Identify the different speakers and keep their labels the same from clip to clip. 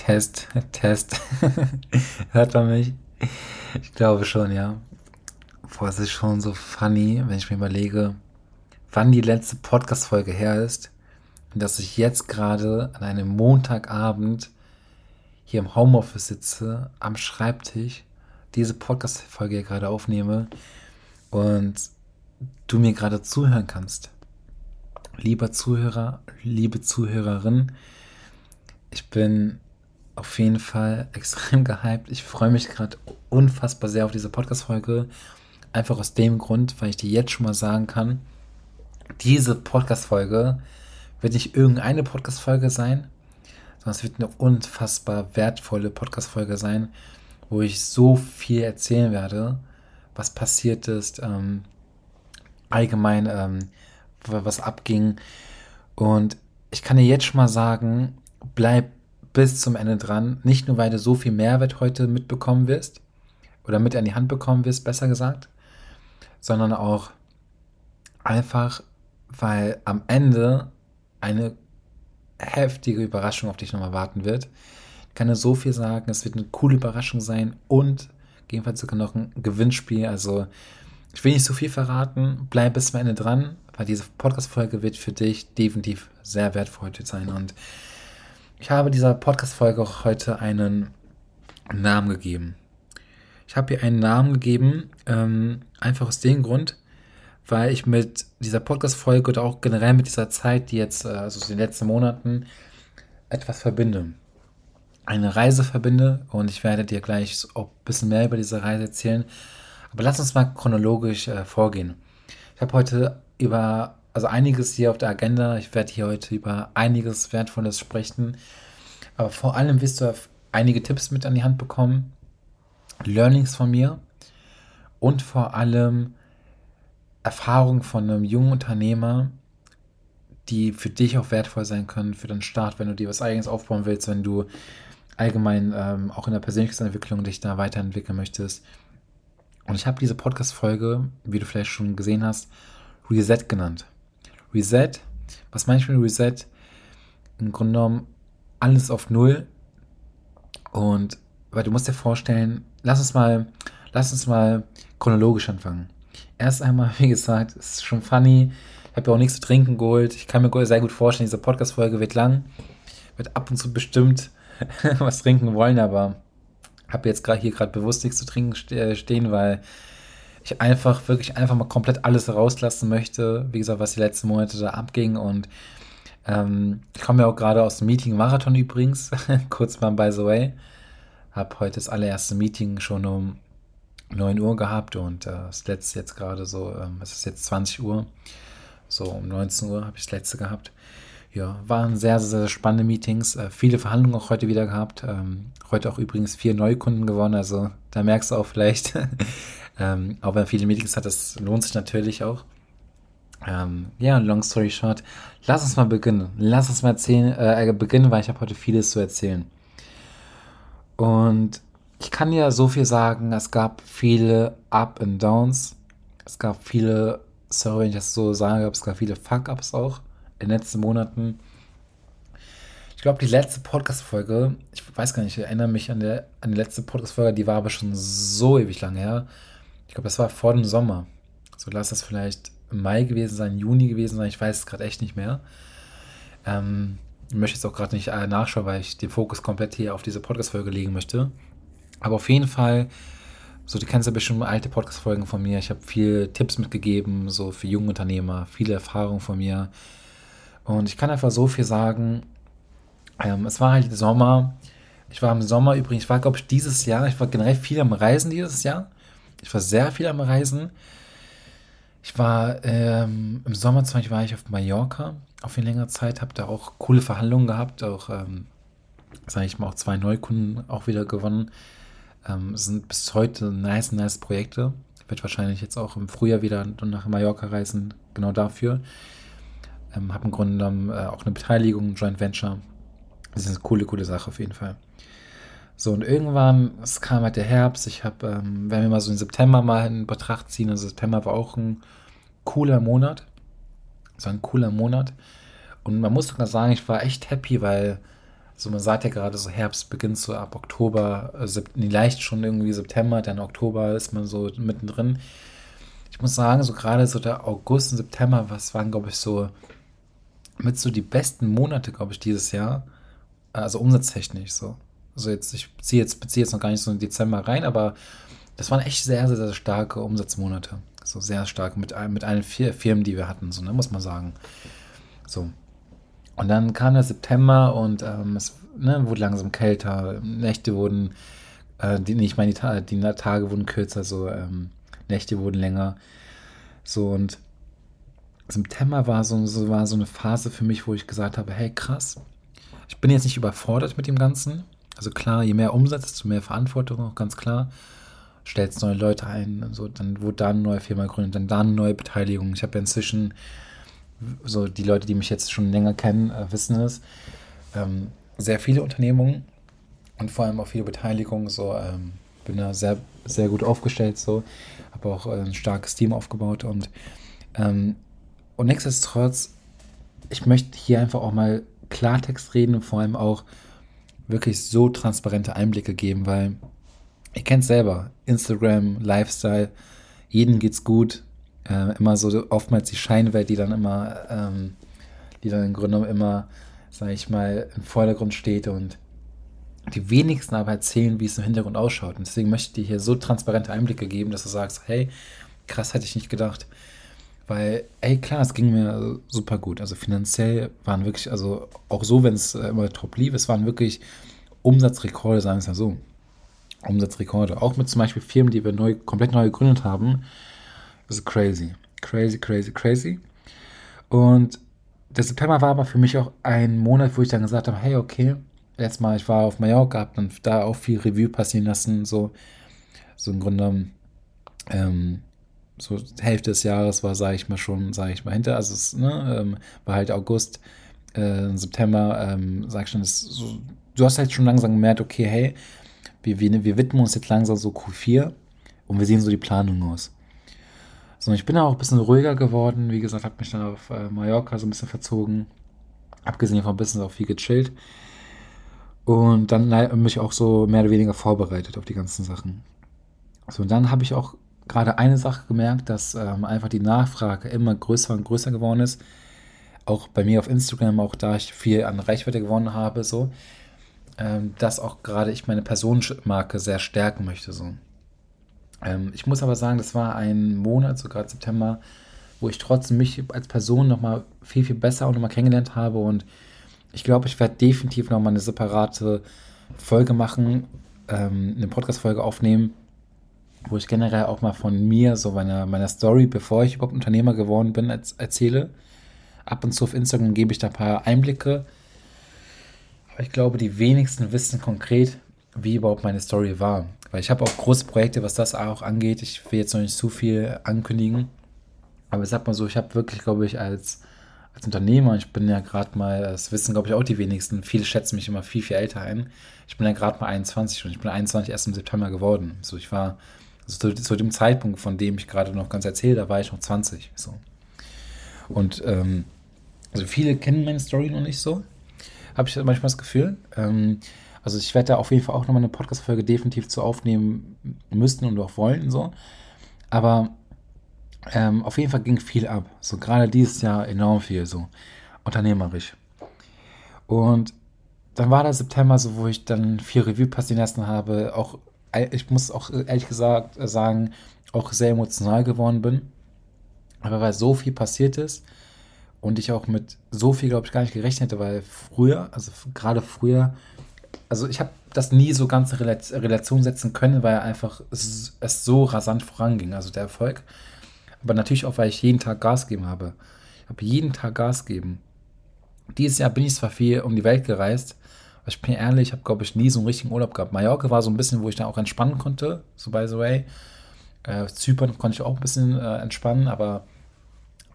Speaker 1: Test, Test. Hört man mich? Ich glaube schon, ja. Boah, es ist schon so funny, wenn ich mir überlege, wann die letzte Podcast-Folge her ist. Und dass ich jetzt gerade an einem Montagabend hier im Homeoffice sitze, am Schreibtisch, diese Podcast-Folge hier gerade aufnehme und du mir gerade zuhören kannst. Lieber Zuhörer, liebe Zuhörerin, ich bin auf jeden Fall extrem gehypt. Ich freue mich gerade unfassbar sehr auf diese Podcast-Folge. Einfach aus dem Grund, weil ich dir jetzt schon mal sagen kann, diese Podcast-Folge wird nicht irgendeine Podcast-Folge sein, sondern es wird eine unfassbar wertvolle Podcast-Folge sein, wo ich so viel erzählen werde, was passiert ist, ähm, allgemein, ähm, was abging. Und ich kann dir jetzt schon mal sagen, bleib bis zum Ende dran. Nicht nur, weil du so viel Mehrwert heute mitbekommen wirst oder mit an die Hand bekommen wirst, besser gesagt, sondern auch einfach, weil am Ende eine heftige Überraschung auf dich nochmal warten wird. Ich kann dir so viel sagen, es wird eine coole Überraschung sein und gegebenenfalls sogar noch ein Gewinnspiel. Also ich will nicht so viel verraten, bleib bis zum Ende dran, weil diese Podcast-Folge wird für dich definitiv sehr wertvoll sein. Und ich habe dieser Podcast-Folge auch heute einen Namen gegeben. Ich habe ihr einen Namen gegeben, ähm, einfach aus dem Grund, weil ich mit dieser Podcast-Folge oder auch generell mit dieser Zeit, die jetzt, äh, also den letzten Monaten, etwas verbinde. Eine Reise verbinde und ich werde dir gleich auch ein bisschen mehr über diese Reise erzählen. Aber lass uns mal chronologisch äh, vorgehen. Ich habe heute über, also einiges hier auf der Agenda. Ich werde hier heute über einiges Wertvolles sprechen. Aber vor allem wirst du einige Tipps mit an die Hand bekommen, Learnings von mir und vor allem Erfahrungen von einem jungen Unternehmer, die für dich auch wertvoll sein können, für den Start, wenn du dir was eigenes aufbauen willst, wenn du allgemein ähm, auch in der Persönlichkeitsentwicklung dich da weiterentwickeln möchtest. Und ich habe diese Podcast-Folge, wie du vielleicht schon gesehen hast, Reset genannt. Reset, was meine ich mit Reset? Im Grunde genommen alles auf Null. Und weil du musst dir vorstellen, lass uns mal, lass uns mal chronologisch anfangen. Erst einmal, wie gesagt, ist schon funny. Ich habe ja auch nichts zu trinken geholt. Ich kann mir sehr gut vorstellen, diese Podcast-Folge wird lang. Wird ab und zu bestimmt was trinken wollen, aber habe jetzt gerade hier gerade bewusst nichts zu trinken stehen, weil ich einfach wirklich einfach mal komplett alles rauslassen möchte. Wie gesagt, was die letzten Monate da abging und ähm, ich komme ja auch gerade aus dem Meeting Marathon übrigens, kurz mal by the way. Habe heute das allererste Meeting schon um 9 Uhr gehabt und äh, das letzte jetzt gerade so, ähm, es ist jetzt 20 Uhr, so um 19 Uhr habe ich das letzte gehabt. Ja, waren sehr, sehr, sehr spannende Meetings, äh, viele Verhandlungen auch heute wieder gehabt. Ähm, heute auch übrigens vier Neukunden gewonnen, also da merkst du auch vielleicht, ähm, auch wenn viele Meetings hat, das lohnt sich natürlich auch. Ähm, ja, long story short, lass uns mal beginnen. Lass uns mal erzählen, äh, beginnen, weil ich habe heute vieles zu erzählen. Und ich kann ja so viel sagen, es gab viele Up and Downs. Es gab viele, sorry, wenn ich das so sage, es gab viele Fuck-Ups auch in den letzten Monaten. Ich glaube, die letzte Podcast-Folge, ich weiß gar nicht, ich erinnere mich an, der, an die letzte Podcast-Folge, die war aber schon so ewig lange her. Ich glaube, das war vor dem Sommer. So lass das vielleicht Mai gewesen sein, Juni gewesen sein, ich weiß es gerade echt nicht mehr. Ähm, ich möchte jetzt auch gerade nicht äh, nachschauen, weil ich den Fokus komplett hier auf diese Podcast-Folge legen möchte. Aber auf jeden Fall, so, du kennst ja bestimmt alte Podcast-Folgen von mir. Ich habe viele Tipps mitgegeben, so für junge Unternehmer, viele Erfahrungen von mir. Und ich kann einfach so viel sagen. Ähm, es war halt Sommer. Ich war im Sommer übrigens, ich war, glaube ich, dieses Jahr, ich war generell viel am Reisen dieses Jahr. Ich war sehr viel am Reisen. Ich war ähm, im Sommer zum Beispiel war ich auf Mallorca auf eine längere Zeit, habe da auch coole Verhandlungen gehabt, auch, ähm, sage ich mal, auch zwei Neukunden auch wieder gewonnen. Ähm, sind bis heute nice, nice Projekte. Ich werde wahrscheinlich jetzt auch im Frühjahr wieder nach Mallorca reisen, genau dafür. Ähm, habe im Grunde genommen äh, auch eine Beteiligung, ein Joint Venture. Das ist eine coole, coole Sache auf jeden Fall. So, und irgendwann, es kam halt der Herbst, ich habe, ähm, wenn wir mal so den September mal in Betracht ziehen, also September war auch ein cooler Monat. Es war ein cooler Monat. Und man muss sogar sagen, ich war echt happy, weil So, man sagt ja gerade so, Herbst beginnt so ab Oktober, äh, leicht schon irgendwie September, dann Oktober ist man so mittendrin. Ich muss sagen, so gerade so der August und September, was waren, glaube ich, so mit so die besten Monate, glaube ich, dieses Jahr. Also umsatztechnisch so. Also jetzt, ich beziehe jetzt, beziehe jetzt noch gar nicht so in Dezember rein, aber das waren echt sehr, sehr, sehr starke Umsatzmonate. So sehr stark mit, mit allen vier Firmen, die wir hatten, so, ne, muss man sagen. So. Und dann kam der September und ähm, es ne, wurde langsam kälter, Nächte wurden, äh, die, ich meine, die, die, Tage wurden kürzer, so ähm, Nächte wurden länger. So und September war so, so, war so eine Phase für mich, wo ich gesagt habe, hey krass, ich bin jetzt nicht überfordert mit dem Ganzen. Also klar, je mehr Umsatz, desto mehr Verantwortung, auch ganz klar. Stellst neue Leute ein, so, dann wurde da eine neue Firma gegründet, dann da eine neue Beteiligung. Ich habe ja inzwischen, so die Leute, die mich jetzt schon länger kennen, äh, wissen es, ähm, sehr viele Unternehmungen und vor allem auch viele Beteiligungen. So, ähm, bin da sehr, sehr gut aufgestellt, so, habe auch äh, ein starkes Team aufgebaut und ähm, und nichtsdestotrotz, ich möchte hier einfach auch mal Klartext reden und vor allem auch wirklich so transparente Einblicke geben, weil ihr kennt selber, Instagram, Lifestyle, jedem geht's gut. Äh, immer so oftmals die Scheinwelt, die dann immer, ähm, die dann im Grunde genommen immer, sage ich mal, im Vordergrund steht und die wenigsten aber erzählen, wie es im Hintergrund ausschaut. Und deswegen möchte ich dir hier so transparente Einblicke geben, dass du sagst, hey, krass hätte ich nicht gedacht. Weil, ey, klar, es ging mir super gut. Also finanziell waren wirklich, also auch so, wenn es äh, immer top lief, es waren wirklich Umsatzrekorde, sagen wir es mal so. Umsatzrekorde. Auch mit zum Beispiel Firmen, die wir neu, komplett neu gegründet haben. Das ist crazy. Crazy, crazy, crazy. Und der September war aber für mich auch ein Monat, wo ich dann gesagt habe, hey, okay, jetzt mal, ich war auf Mallorca, habe dann da auch viel Review passieren lassen, so, so im Grunde ähm, so Hälfte des Jahres war, sage ich mal schon, sage ich mal hinter. Also es ne, ähm, war halt August, äh, September, ähm, sag ich schon, so, du hast halt schon langsam gemerkt, okay, hey, wir, wir, wir widmen uns jetzt langsam so Q4 und wir sehen so die Planung aus. So, ich bin auch ein bisschen ruhiger geworden. Wie gesagt, habe mich dann auf äh, Mallorca so ein bisschen verzogen. Abgesehen davon bisschen auch viel gechillt. Und dann mich auch so mehr oder weniger vorbereitet auf die ganzen Sachen. So, und dann habe ich auch gerade eine Sache gemerkt, dass ähm, einfach die Nachfrage immer größer und größer geworden ist. Auch bei mir auf Instagram, auch da ich viel an Reichweite gewonnen habe, so, ähm, dass auch gerade ich meine Personenmarke sehr stärken möchte, so. Ähm, ich muss aber sagen, das war ein Monat, so gerade September, wo ich trotzdem mich als Person nochmal viel, viel besser auch nochmal kennengelernt habe und ich glaube, ich werde definitiv nochmal eine separate Folge machen, ähm, eine Podcast-Folge aufnehmen, wo ich generell auch mal von mir, so meiner, meiner Story, bevor ich überhaupt Unternehmer geworden bin, erzähle. Ab und zu auf Instagram gebe ich da ein paar Einblicke. Aber ich glaube, die wenigsten wissen konkret, wie überhaupt meine Story war. Weil ich habe auch große Projekte, was das auch angeht. Ich will jetzt noch nicht zu viel ankündigen. Aber ich sag mal so, ich habe wirklich, glaube ich, als, als Unternehmer, ich bin ja gerade mal, das wissen, glaube ich, auch die wenigsten, viele schätzen mich immer viel, viel älter ein. Ich bin ja gerade mal 21 und ich bin 21 erst im September geworden. So, ich war also zu, zu, dem Zeitpunkt, von dem ich gerade noch ganz erzähle, da war ich noch 20. So. Und ähm, also viele kennen meine Story noch nicht so, habe ich manchmal das Gefühl. Ähm, also ich werde da auf jeden Fall auch nochmal eine Podcast-Folge definitiv zu aufnehmen müssen und auch wollen. So. Aber ähm, auf jeden Fall ging viel ab. So gerade dieses Jahr enorm viel, so unternehmerisch. Und dann war der September so, wo ich dann viel Review passieren lassen habe, auch ich muss auch ehrlich gesagt sagen, auch sehr emotional geworden bin. Aber weil so viel passiert ist und ich auch mit so viel, glaube ich, gar nicht gerechnet hätte, weil früher, also gerade früher, also ich habe das nie so ganz in Relation setzen können, weil einfach es, so rasant voranging, also der Erfolg. Aber natürlich auch, weil ich jeden Tag Gas gegeben habe. Ich habe jeden Tag Gas gegeben. Dieses Jahr bin ich zwar viel um die Welt gereist, ich bin ehrlich, ich habe, glaube ich, nie so einen richtigen Urlaub gehabt. Mallorca war so ein bisschen, wo ich dann auch entspannen konnte, so by the way. Äh, Zypern konnte ich auch ein bisschen äh, entspannen, aber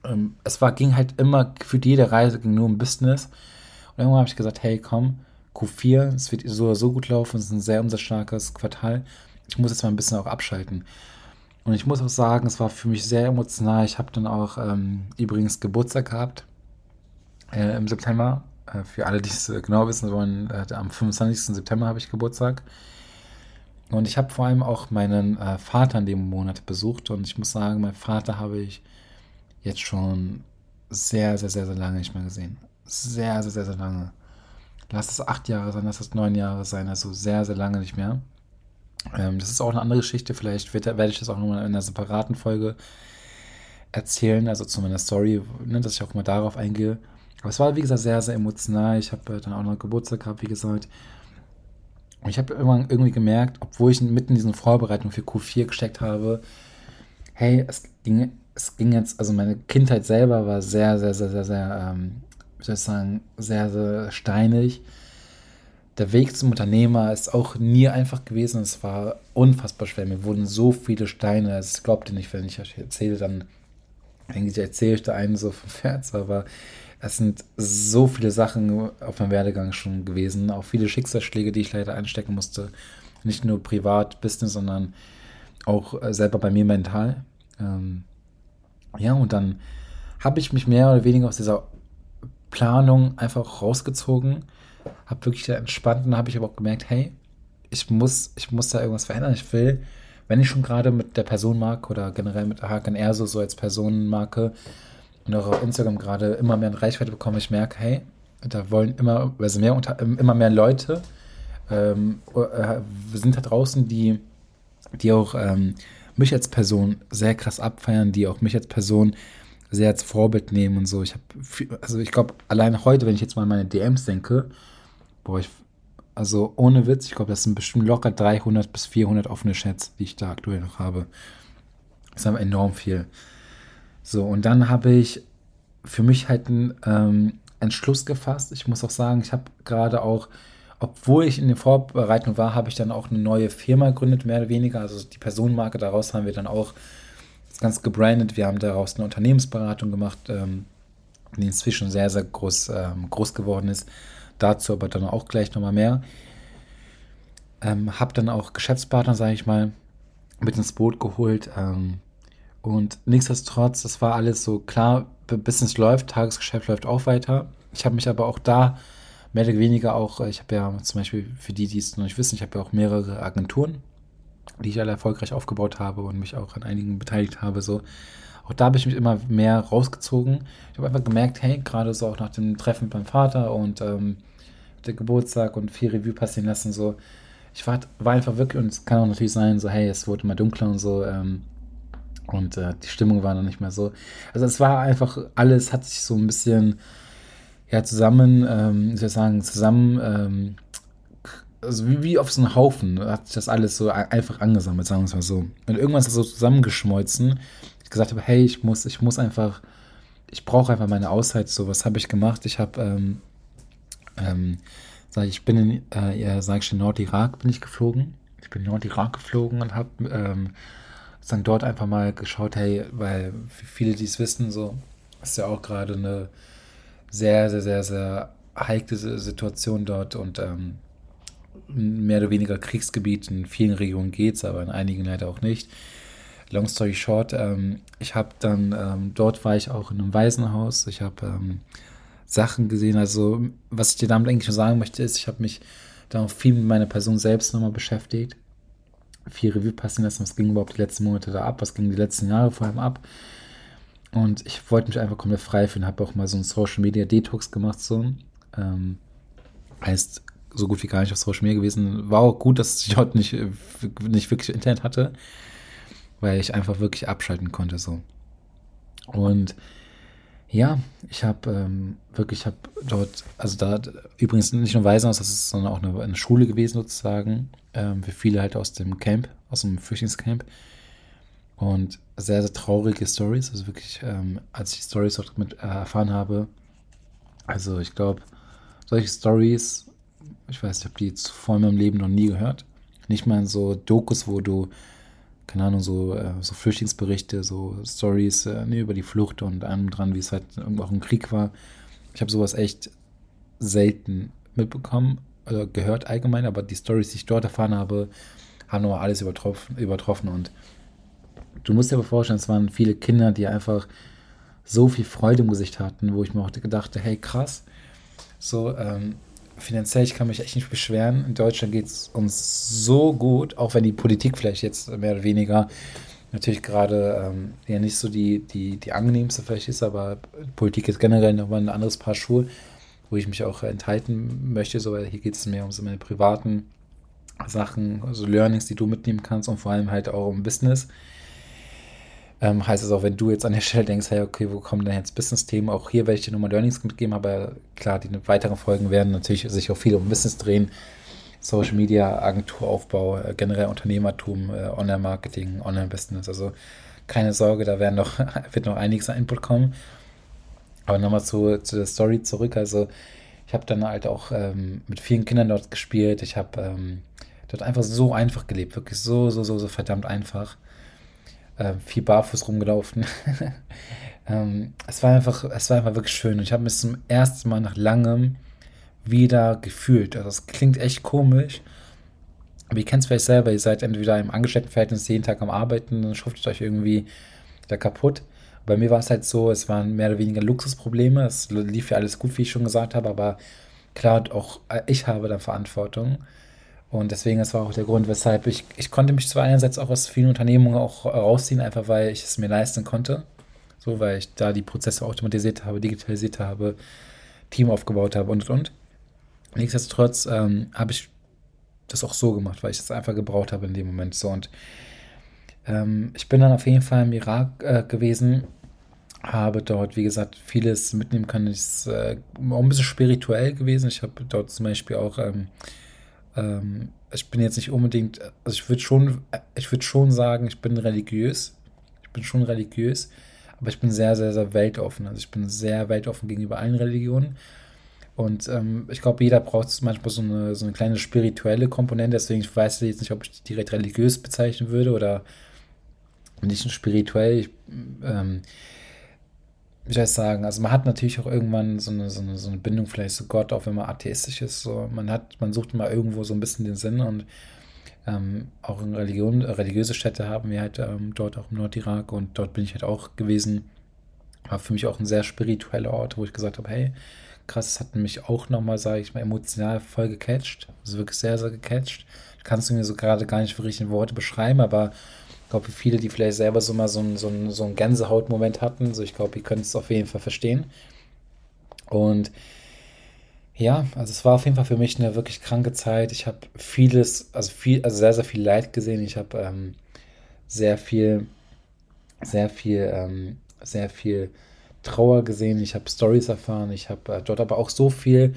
Speaker 1: ähm, es war, ging halt immer, für jede Reise ging nur um Business. Und irgendwann habe ich gesagt, hey, komm, Q4, es wird so oder so gut laufen, es ist ein sehr umsatzstarkes Quartal. Ich muss jetzt mal ein bisschen auch abschalten. Und ich muss auch sagen, es war für mich sehr emotional. Ich habe dann auch ähm, übrigens Geburtstag gehabt äh, im September für alle, die es äh, genau wissen wollen, äh, am 25. September habe ich Geburtstag. Und ich habe vor allem auch meinen äh, Vater in dem Monat besucht. Und ich muss sagen, meinen Vater habe ich jetzt schon sehr, sehr, sehr, sehr lange nicht mehr gesehen. Sehr, sehr, sehr, sehr lange. Lass es acht Jahre sein, lass es neun Jahre sein, also sehr, sehr lange nicht mehr. Ähm, das ist auch eine andere Geschichte. Vielleicht werde ich das auch nochmal in einer separaten Folge erzählen, also zu meiner Story, ne, dass ich auch mal darauf eingehe. Aber es war, wie gesagt, sehr, sehr emotional. Ich habe äh, dann auch noch Geburtstag gehabt, wie gesagt. Und ich habe irgendwann irgendwie gemerkt, obwohl ich mitten in diesen Vorbereitungen für Q4 gesteckt habe, hey, es ging, es ging jetzt, also meine Kindheit selber war sehr, sehr, sehr, sehr, sehr, ähm, wie soll ich sagen, sehr, sehr steinig. Der Weg zum Unternehmer ist auch nie einfach gewesen. Es war unfassbar schwer. Mir wurden so viele Steine. Also ich glaubte nicht, wenn ich erzähle, dann eigentlich erzähle ich da einen so vom Pferd, aber es sind so viele Sachen auf meinem Werdegang schon gewesen, auch viele Schicksalsschläge, die ich leider einstecken musste. Nicht nur privat, Business, sondern auch äh, selber bei mir mental. Ähm, ja, und dann habe ich mich mehr oder weniger aus dieser Planung einfach rausgezogen, habe wirklich entspannt und habe ich aber auch gemerkt, hey, ich muss, ich muss da irgendwas verändern. Ich will wenn ich schon gerade mit der Personenmarke oder generell mit Haken Erso so als Personenmarke und auch auf Instagram gerade immer mehr Reichweite bekomme, ich merke, hey, da wollen immer, also mehr immer mehr Leute ähm, äh, sind da draußen, die, die auch ähm, mich als Person sehr krass abfeiern, die auch mich als Person sehr als Vorbild nehmen und so. Ich habe, also ich glaube, allein heute, wenn ich jetzt mal an meine DMs denke, boah, ich also ohne Witz, ich glaube, das sind bestimmt locker 300 bis 400 offene Chats, die ich da aktuell noch habe. Das ist aber enorm viel. So, und dann habe ich für mich halt einen ähm, Entschluss gefasst. Ich muss auch sagen, ich habe gerade auch, obwohl ich in der Vorbereitung war, habe ich dann auch eine neue Firma gegründet, mehr oder weniger. Also die Personenmarke daraus haben wir dann auch das Ganze gebrandet. Wir haben daraus eine Unternehmensberatung gemacht, ähm, die inzwischen sehr, sehr groß, ähm, groß geworden ist. Dazu aber dann auch gleich nochmal mehr. Ähm, hab dann auch Geschäftspartner, sage ich mal, mit ins Boot geholt. Ähm, und nichtsdestotrotz, das war alles so klar, Business läuft, Tagesgeschäft läuft auch weiter. Ich habe mich aber auch da mehr oder weniger auch, ich habe ja zum Beispiel für die, die es noch nicht wissen, ich habe ja auch mehrere Agenturen, die ich alle erfolgreich aufgebaut habe und mich auch an einigen beteiligt habe. So, auch da habe ich mich immer mehr rausgezogen. Ich habe einfach gemerkt, hey, gerade so auch nach dem Treffen mit meinem Vater und ähm, der Geburtstag und viel Revue passieren lassen, so, ich war, war einfach wirklich, und es kann auch natürlich sein, so, hey, es wurde immer dunkler und so, ähm, und äh, die Stimmung war noch nicht mehr so. Also es war einfach, alles hat sich so ein bisschen, ja, zusammen, ähm, wie soll sagen, zusammen, ähm, also wie, wie auf so einen Haufen hat sich das alles so einfach angesammelt, sagen wir es mal so. Und irgendwann ist das so zusammengeschmolzen ich gesagt habe, hey, ich muss, ich muss einfach, ich brauche einfach meine Auszeit. So, was habe ich gemacht? Ich habe, ähm, ähm, sag ich, ich bin in, äh, ja, sag ich, in Nordirak bin ich geflogen. Ich bin in Nordirak geflogen und habe ähm, dann dort einfach mal geschaut, hey, weil viele, die es wissen, so ist ja auch gerade eine sehr, sehr, sehr, sehr heikle Situation dort und ähm, mehr oder weniger Kriegsgebiet. In vielen Regionen geht es, aber in einigen leider auch nicht long story short, ähm, ich habe dann, ähm, dort war ich auch in einem Waisenhaus. Ich habe ähm, Sachen gesehen. Also, was ich dir damit eigentlich nur sagen möchte, ist, ich habe mich dann auch viel mit meiner Person selbst nochmal beschäftigt. Viel Revue passieren lassen, was ging überhaupt die letzten Monate da ab, was ging die letzten Jahre vor allem ab. Und ich wollte mich einfach komplett frei fühlen, habe auch mal so einen Social Media Detox gemacht, so. Ähm, heißt, so gut wie gar nicht auf Social Media gewesen. War auch gut, dass ich dort nicht, nicht wirklich Internet hatte weil ich einfach wirklich abschalten konnte so. Und ja, ich habe ähm, wirklich, ich habe dort, also da übrigens nicht nur Waisenhaus, das ist sondern auch eine, eine Schule gewesen sozusagen, ähm, für viele halt aus dem Camp, aus dem Flüchtlingscamp. Und sehr, sehr traurige Stories, also wirklich, ähm, als ich die Stories auch mit äh, erfahren habe, also ich glaube, solche Stories, ich weiß, ich habe die zuvor in meinem Leben noch nie gehört. Nicht mal in so Dokus, wo du keine Ahnung, so, äh, so Flüchtlingsberichte, so Stories äh, nee, über die Flucht und allem dran, wie es halt auch im Krieg war. Ich habe sowas echt selten mitbekommen oder gehört allgemein, aber die Stories, die ich dort erfahren habe, haben nochmal alles übertroffen, übertroffen. Und du musst dir aber vorstellen, es waren viele Kinder, die einfach so viel Freude im Gesicht hatten, wo ich mir auch gedachte, hey krass, So, ähm, finanziell, ich kann mich echt nicht beschweren. In Deutschland geht es uns so gut, auch wenn die Politik vielleicht jetzt mehr oder weniger natürlich gerade ähm, ja nicht so die, die, die angenehmste vielleicht ist, aber Politik ist generell nochmal ein anderes Paar Schuhe, wo ich mich auch enthalten möchte, so, weil hier geht es mehr um so meine privaten Sachen, also Learnings, die du mitnehmen kannst und vor allem halt auch um Business. Ähm, heißt es auch, wenn du jetzt an der Stelle denkst, hey, okay, wo kommen denn jetzt Business-Themen? Auch hier werde ich dir nochmal Learnings mitgeben, aber klar, die weiteren Folgen werden natürlich sich auch viel um Business drehen. Social Media, Agenturaufbau, äh, generell Unternehmertum, äh, Online-Marketing, Online-Business. Also keine Sorge, da werden noch, wird noch einiges an Input kommen. Aber nochmal zu, zu der Story zurück. Also ich habe dann halt auch ähm, mit vielen Kindern dort gespielt. Ich habe ähm, dort einfach so einfach gelebt, wirklich so, so, so, so verdammt einfach äh, viel barfuß rumgelaufen. ähm, es war einfach, es war einfach wirklich schön. Ich habe mich zum ersten Mal nach langem wieder gefühlt. Also es klingt echt komisch. Aber ihr kennt es vielleicht selber, ihr seid entweder im Angestelltenverhältnis jeden Tag am Arbeiten, dann schuftet euch irgendwie da kaputt. Bei mir war es halt so, es waren mehr oder weniger Luxusprobleme. Es lief ja alles gut, wie ich schon gesagt habe, aber klar, auch ich habe da Verantwortung. Und deswegen, das war auch der Grund, weshalb ich, ich konnte mich zwar einerseits auch aus vielen Unternehmungen auch rausziehen, einfach weil ich es mir leisten konnte. So, weil ich da die Prozesse automatisiert habe, digitalisiert habe, Team aufgebaut habe und und und. Nichtsdestotrotz ähm, habe ich das auch so gemacht, weil ich es einfach gebraucht habe in dem Moment. So, und ähm, ich bin dann auf jeden Fall im Irak äh, gewesen, habe dort, wie gesagt, vieles mitnehmen können. Es ist äh, auch ein bisschen spirituell gewesen. Ich habe dort zum Beispiel auch ähm, ähm, ich bin jetzt nicht unbedingt, also ich würde schon, ich würde schon sagen, ich bin religiös. Ich bin schon religiös, aber ich bin sehr, sehr, sehr weltoffen. Also ich bin sehr weltoffen gegenüber allen Religionen. Und ähm, ich glaube, jeder braucht manchmal so eine, so eine kleine spirituelle Komponente. Deswegen ich weiß ich jetzt nicht, ob ich direkt religiös bezeichnen würde oder nicht spirituell. Ich, ähm, wie soll ich sagen, also man hat natürlich auch irgendwann so eine, so eine, so eine Bindung vielleicht zu Gott, auch wenn man atheistisch ist. So. Man hat, man sucht immer irgendwo so ein bisschen den Sinn und ähm, auch in Religion, religiöse Städte haben wir halt ähm, dort auch im Nordirak und dort bin ich halt auch gewesen. War für mich auch ein sehr spiritueller Ort, wo ich gesagt habe, hey, krass, das hat mich auch nochmal, sage ich mal, emotional voll gecatcht. Also wirklich sehr, sehr gecatcht. Ich kann es mir so gerade gar nicht für richtige Worte beschreiben, aber ich glaube, viele, die vielleicht selber so mal so einen, so einen, so einen Gänsehautmoment hatten, so ich glaube, ihr könnt es auf jeden Fall verstehen. Und ja, also es war auf jeden Fall für mich eine wirklich kranke Zeit. Ich habe vieles, also viel, also sehr, sehr viel Leid gesehen. Ich habe ähm, sehr viel, sehr viel, ähm, sehr viel Trauer gesehen. Ich habe Stories erfahren. Ich habe äh, dort aber auch so viel.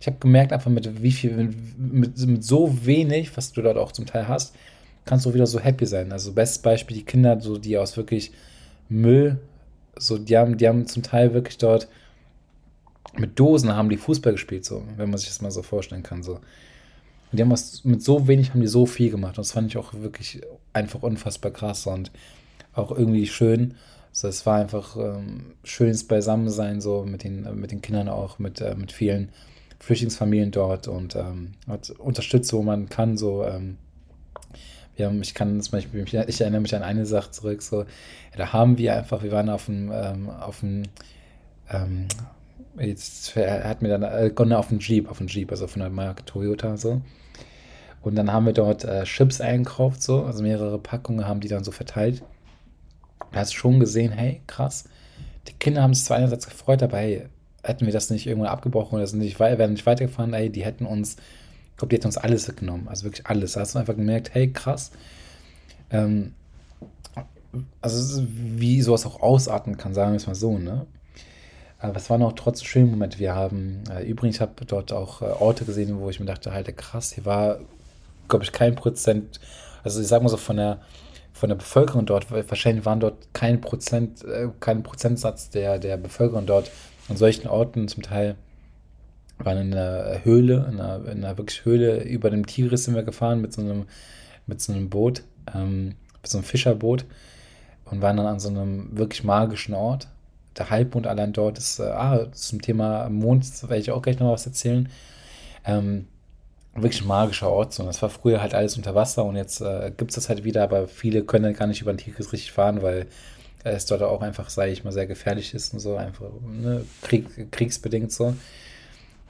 Speaker 1: Ich habe gemerkt einfach mit wie viel, mit, mit, mit so wenig, was du dort auch zum Teil hast, kannst du wieder so happy sein. Also bestes Beispiel, die Kinder, so die aus wirklich Müll, so die haben, die haben zum Teil wirklich dort mit Dosen haben die Fußball gespielt, so, wenn man sich das mal so vorstellen kann. So. Und die haben was, mit so wenig haben die so viel gemacht. Und das fand ich auch wirklich einfach unfassbar krass und auch irgendwie schön. Also es war einfach ähm, schönes Beisammensein, so mit den, mit den Kindern auch, mit, äh, mit vielen Flüchtlingsfamilien dort und ähm, hat unterstützt, wo man kann, so ähm, wir haben, ich kann zum Beispiel, ich erinnere mich an eine Sache zurück, so, da haben wir einfach, wir waren auf dem, ähm, auf dem, ähm, jetzt, hat mir dann, äh, auf dem Jeep, auf dem Jeep, also von der Marke Toyota, so. Und dann haben wir dort äh, Chips eingekauft, so, also mehrere Packungen haben die dann so verteilt. Da hast du schon gesehen, hey, krass, die Kinder haben sich zwar einerseits gefreut, aber hey, hätten wir das nicht irgendwann abgebrochen oder sind nicht, wären nicht weitergefahren, ey, die hätten uns glaube, die hat uns alles weggenommen. Also wirklich alles. Da hast du einfach gemerkt, hey, krass. Ähm, also wie sowas auch ausarten kann, sagen wir es mal so, ne? Aber es waren auch trotzdem schöne Momente. Wir haben, äh, übrigens, ich habe dort auch äh, Orte gesehen, wo ich mir dachte, halt, krass, hier war, glaube ich, kein Prozent, also ich sag mal so von der, von der Bevölkerung dort, wahrscheinlich waren dort kein Prozent, äh, kein Prozentsatz der, der Bevölkerung dort an solchen Orten zum Teil waren in einer Höhle, in einer, in einer wirklich Höhle über dem Tigris sind wir gefahren mit so einem, mit so einem Boot, ähm, mit so einem Fischerboot und waren dann an so einem wirklich magischen Ort. Der Halbmond allein dort ist, äh, ah, zum Thema Mond werde ich auch gleich noch was erzählen. Ähm, wirklich magischer Ort. So. Das war früher halt alles unter Wasser und jetzt äh, gibt es das halt wieder, aber viele können dann gar nicht über den Tigris richtig fahren, weil es dort auch einfach, sage ich mal, sehr gefährlich ist und so, einfach ne, Krieg, kriegsbedingt so.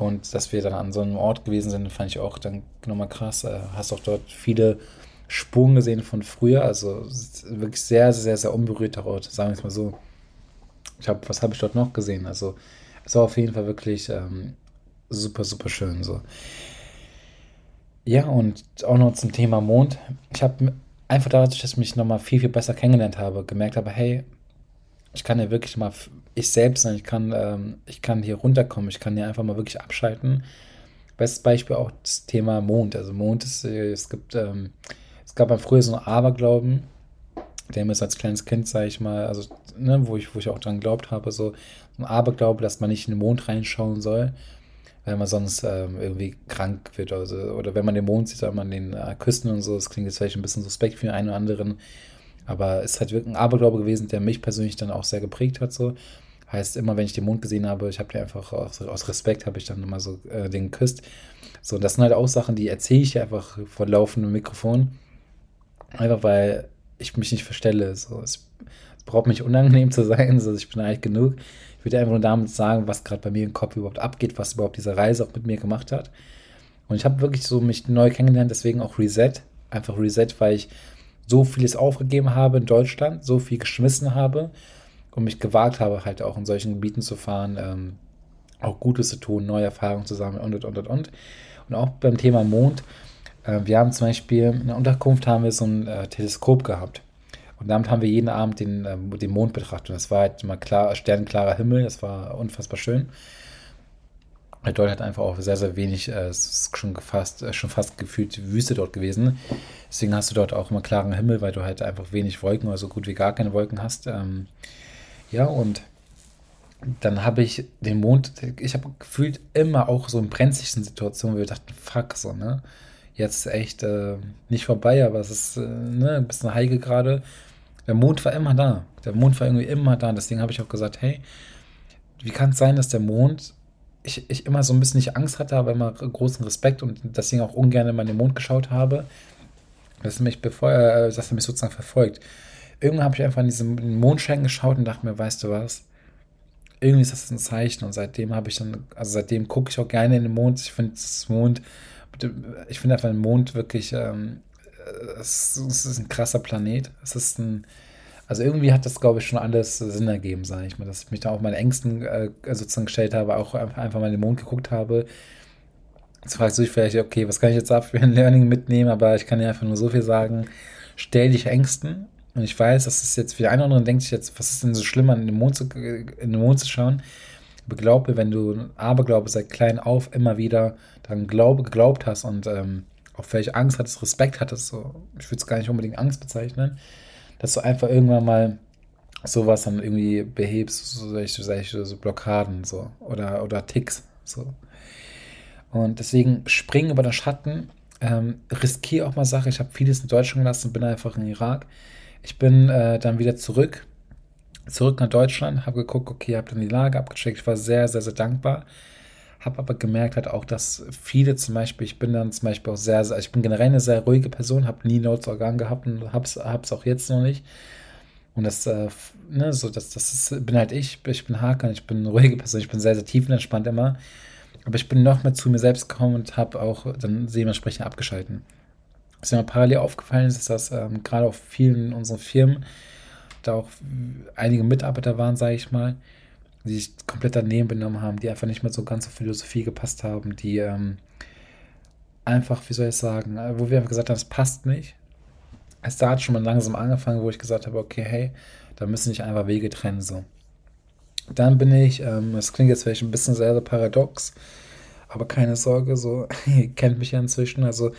Speaker 1: Und dass wir dann an so einem Ort gewesen sind, fand ich auch dann nochmal krass. Äh, hast auch dort viele Spuren gesehen von früher. Also wirklich sehr, sehr, sehr unberührter Ort, sagen wir es mal so. Ich habe, was habe ich dort noch gesehen? Also es war auf jeden Fall wirklich ähm, super, super schön. So. Ja, und auch noch zum Thema Mond. Ich habe einfach dadurch, dass ich mich nochmal viel, viel besser kennengelernt habe, gemerkt habe, hey, ich kann ja wirklich mal ich selbst sein, ich kann, ähm, ich kann hier runterkommen, ich kann hier einfach mal wirklich abschalten. Bestes Beispiel auch das Thema Mond. Also Mond ist, äh, es gibt, ähm, es gab früher so einen Aberglauben, der mir als kleines Kind, sage ich mal, also, ne, wo ich, wo ich auch dran geglaubt habe, so ein Aberglaube, dass man nicht in den Mond reinschauen soll, weil man sonst ähm, irgendwie krank wird oder so. Oder wenn man den Mond sieht, soll man den äh, küssen und so. Das klingt jetzt vielleicht ein bisschen suspekt für den einen oder anderen. Aber es ist halt wirklich ein Aberglaube gewesen, der mich persönlich dann auch sehr geprägt hat. So. Heißt, immer wenn ich den Mond gesehen habe, ich habe den einfach aus, aus Respekt, habe ich dann immer so äh, den geküsst. So, das sind halt auch Sachen, die erzähle ich einfach vor laufendem Mikrofon. Einfach weil ich mich nicht verstelle. So, es, es braucht mich unangenehm zu sein. So, ich bin eigentlich genug. Ich würde einfach nur damit sagen, was gerade bei mir im Kopf überhaupt abgeht, was überhaupt diese Reise auch mit mir gemacht hat. Und ich habe wirklich so mich neu kennengelernt, deswegen auch Reset. Einfach Reset, weil ich so vieles aufgegeben habe in Deutschland, so viel geschmissen habe und mich gewagt habe, halt auch in solchen Gebieten zu fahren, ähm, auch Gutes zu tun, neue Erfahrungen zu sammeln und und und und und. Auch beim Thema Mond, äh, wir haben zum Beispiel in der Unterkunft haben wir so ein äh, Teleskop gehabt. Und damit haben wir jeden Abend den, äh, den Mond betrachtet. Und das war halt mal klar, sternklarer Himmel, das war unfassbar schön. Dort hat einfach auch sehr, sehr wenig, äh, es ist schon fast, äh, schon fast gefühlt Wüste dort gewesen. Deswegen hast du dort auch immer klaren Himmel, weil du halt einfach wenig Wolken oder so gut wie gar keine Wolken hast. Ähm, ja, und dann habe ich den Mond, ich habe gefühlt immer auch so in brenzligsten Situationen, wo wir dachten, fuck, so, ne? Jetzt echt äh, nicht vorbei, aber es ist äh, ne, ein bisschen heikel gerade. Der Mond war immer da. Der Mond war irgendwie immer da. Deswegen habe ich auch gesagt, hey, wie kann es sein, dass der Mond ich, ich immer so ein bisschen nicht Angst hatte, aber immer großen Respekt und deswegen auch ungern in den Mond geschaut habe, dass er mich, äh, dass er mich sozusagen verfolgt. Irgendwann habe ich einfach in diesen Mondschein geschaut und dachte mir, weißt du was? Irgendwie ist das ein Zeichen und seitdem habe ich dann, also seitdem gucke ich auch gerne in den Mond. Ich finde das Mond, ich finde einfach den Mond wirklich, ähm, es, es ist ein krasser Planet. Es ist ein, also irgendwie hat das, glaube ich, schon alles Sinn ergeben, sage ich mal, dass ich mich da auch meine Ängsten äh, sozusagen gestellt habe, auch einfach mal in den Mond geguckt habe. Jetzt fragst du dich vielleicht, okay, was kann ich jetzt ab für ein Learning mitnehmen, aber ich kann dir einfach nur so viel sagen, stell dich Ängsten und ich weiß, dass es jetzt für die einen oder anderen denkt sich jetzt, was ist denn so schlimm, in den Mond zu, in den Mond zu schauen? Aber glaube, wenn du Aberglaube seit klein auf immer wieder dann Glaube geglaubt hast und ähm, auch vielleicht Angst hattest, Respekt hattest, so, ich würde es gar nicht unbedingt Angst bezeichnen, dass du einfach irgendwann mal sowas dann irgendwie behebst, so solche, solche so Blockaden so oder, oder Ticks. So. Und deswegen spring über den Schatten, ähm, riskiere auch mal Sachen. Ich habe vieles in Deutschland gelassen und bin einfach in Irak. Ich bin äh, dann wieder zurück, zurück nach Deutschland, habe geguckt, okay, habe dann die Lage abgecheckt. Ich war sehr, sehr, sehr dankbar. Habe aber gemerkt halt auch, dass viele zum Beispiel, ich bin dann zum Beispiel auch sehr, sehr ich bin generell eine sehr ruhige Person, habe nie Notes-Organ gehabt und habe es auch jetzt noch nicht. Und das, äh, ne, so, das, das ist, bin halt ich, ich bin Hakan, ich bin eine ruhige Person, ich bin sehr, sehr tiefenentspannt immer. Aber ich bin noch mehr zu mir selbst gekommen und habe auch dann dementsprechend abgeschalten. Was mir parallel aufgefallen ist, ist, dass ähm, gerade auf vielen unserer Firmen da auch einige Mitarbeiter waren, sage ich mal, die sich komplett daneben benommen haben, die einfach nicht mehr so ganz auf Philosophie gepasst haben, die ähm, einfach, wie soll ich sagen, äh, wo wir einfach gesagt haben, es passt nicht. Es da hat schon mal langsam angefangen, wo ich gesagt habe, okay, hey, da müssen sich einfach Wege trennen, so. Dann bin ich, ähm, das klingt jetzt vielleicht ein bisschen sehr, sehr paradox, aber keine Sorge, so, ihr kennt mich ja inzwischen, also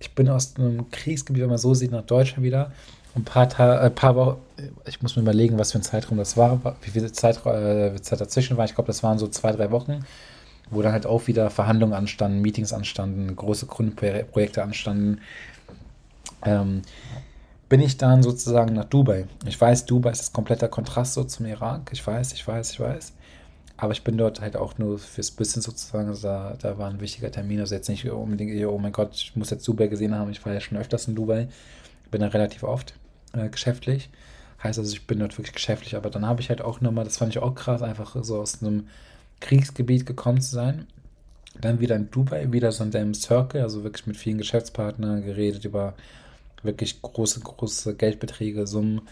Speaker 1: ich bin aus einem Kriegsgebiet, wenn man so sieht, nach Deutschland wieder. Ein paar, Ta äh, paar Wochen, ich muss mir überlegen, was für ein Zeitraum das war, wie viel Zeit, äh, Zeit dazwischen war. Ich glaube, das waren so zwei, drei Wochen, wo dann halt auch wieder Verhandlungen anstanden, Meetings anstanden, große Kundenprojekte anstanden. Ähm, bin ich dann sozusagen nach Dubai. Ich weiß, Dubai ist das kompletter Kontrast so zum Irak. Ich weiß, ich weiß, ich weiß. Aber ich bin dort halt auch nur fürs Bisschen sozusagen. Also da, da war ein wichtiger Termin. Also jetzt nicht unbedingt, oh mein Gott, ich muss jetzt Dubai gesehen haben. Ich war ja schon öfters in Dubai. Bin da relativ oft äh, geschäftlich. Heißt also, ich bin dort wirklich geschäftlich. Aber dann habe ich halt auch nochmal, das fand ich auch krass, einfach so aus einem Kriegsgebiet gekommen zu sein. Dann wieder in Dubai, wieder so in deinem Circle, also wirklich mit vielen Geschäftspartnern geredet über wirklich große, große Geldbeträge, Summen.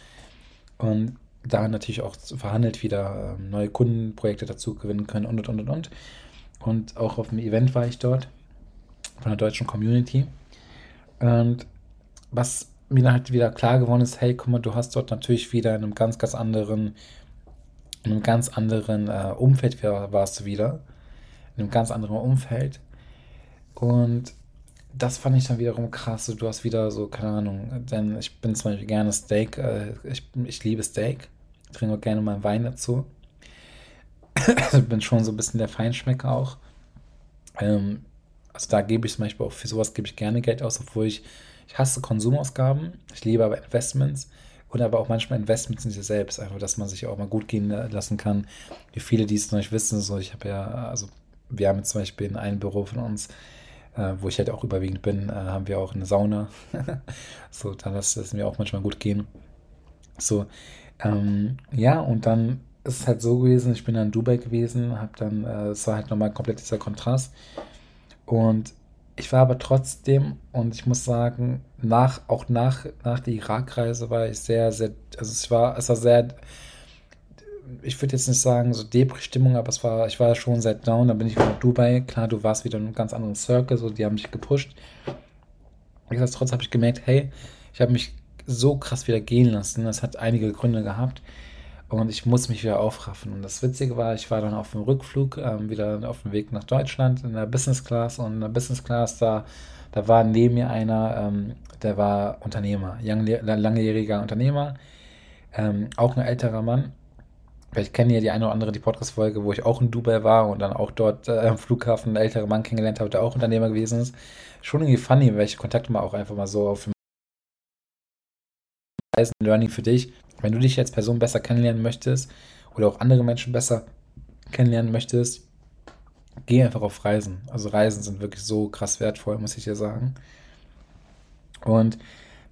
Speaker 1: Und da natürlich auch verhandelt, wieder ähm, neue Kundenprojekte dazu gewinnen können und und und und. Und auch auf dem Event war ich dort von der deutschen Community. Und was mir dann halt wieder klar geworden ist, hey, guck mal, du hast dort natürlich wieder in einem ganz, ganz anderen, in einem ganz anderen äh, Umfeld warst du wieder. In einem ganz anderen Umfeld. Und das fand ich dann wiederum krass. Du hast wieder so, keine Ahnung, denn ich bin zum Beispiel gerne Steak, äh, ich, ich liebe Steak. Trinke auch gerne mal Wein dazu. ich bin schon so ein bisschen der Feinschmecker auch. Ähm, also da gebe ich zum Beispiel auch für sowas gebe ich gerne Geld aus, obwohl ich, ich hasse Konsumausgaben, ich liebe aber Investments und aber auch manchmal Investments in sich selbst, einfach, dass man sich auch mal gut gehen lassen kann. Wie viele, die es noch nicht wissen, so ich habe ja, also wir haben jetzt zum Beispiel in einem Büro von uns, äh, wo ich halt auch überwiegend bin, äh, haben wir auch eine Sauna. so, da lässt es mir auch manchmal gut gehen. So, ähm, ja, und dann ist es halt so gewesen, ich bin dann in Dubai gewesen, habe dann, äh, es war halt nochmal komplett dieser Kontrast. Und ich war aber trotzdem, und ich muss sagen, nach, auch nach, nach der Irakreise war ich sehr, sehr, also es war, es war sehr, ich würde jetzt nicht sagen so Depri-Stimmung, aber es war, ich war schon sehr down, dann bin ich wieder in Dubai, klar, du warst wieder in einem ganz anderen Circle, so, die haben mich gepusht. Nichtsdestotrotz habe ich gemerkt, hey, ich habe mich so krass wieder gehen lassen, das hat einige Gründe gehabt. Und ich muss mich wieder aufraffen. Und das Witzige war, ich war dann auf dem Rückflug, ähm, wieder auf dem Weg nach Deutschland in der Business Class. Und in der Business Class, da, da war neben mir einer, ähm, der war Unternehmer, langjähriger Unternehmer, ähm, auch ein älterer Mann. Vielleicht kennen ja die eine oder andere die Podcast-Folge, wo ich auch in Dubai war und dann auch dort äh, am Flughafen einen älteren Mann kennengelernt habe, der auch Unternehmer gewesen ist. Schon irgendwie funny, welche Kontakte man auch einfach mal so auf dem Reisen, Learning für dich. Wenn du dich als Person besser kennenlernen möchtest oder auch andere Menschen besser kennenlernen möchtest, geh einfach auf Reisen. Also Reisen sind wirklich so krass wertvoll, muss ich dir sagen. Und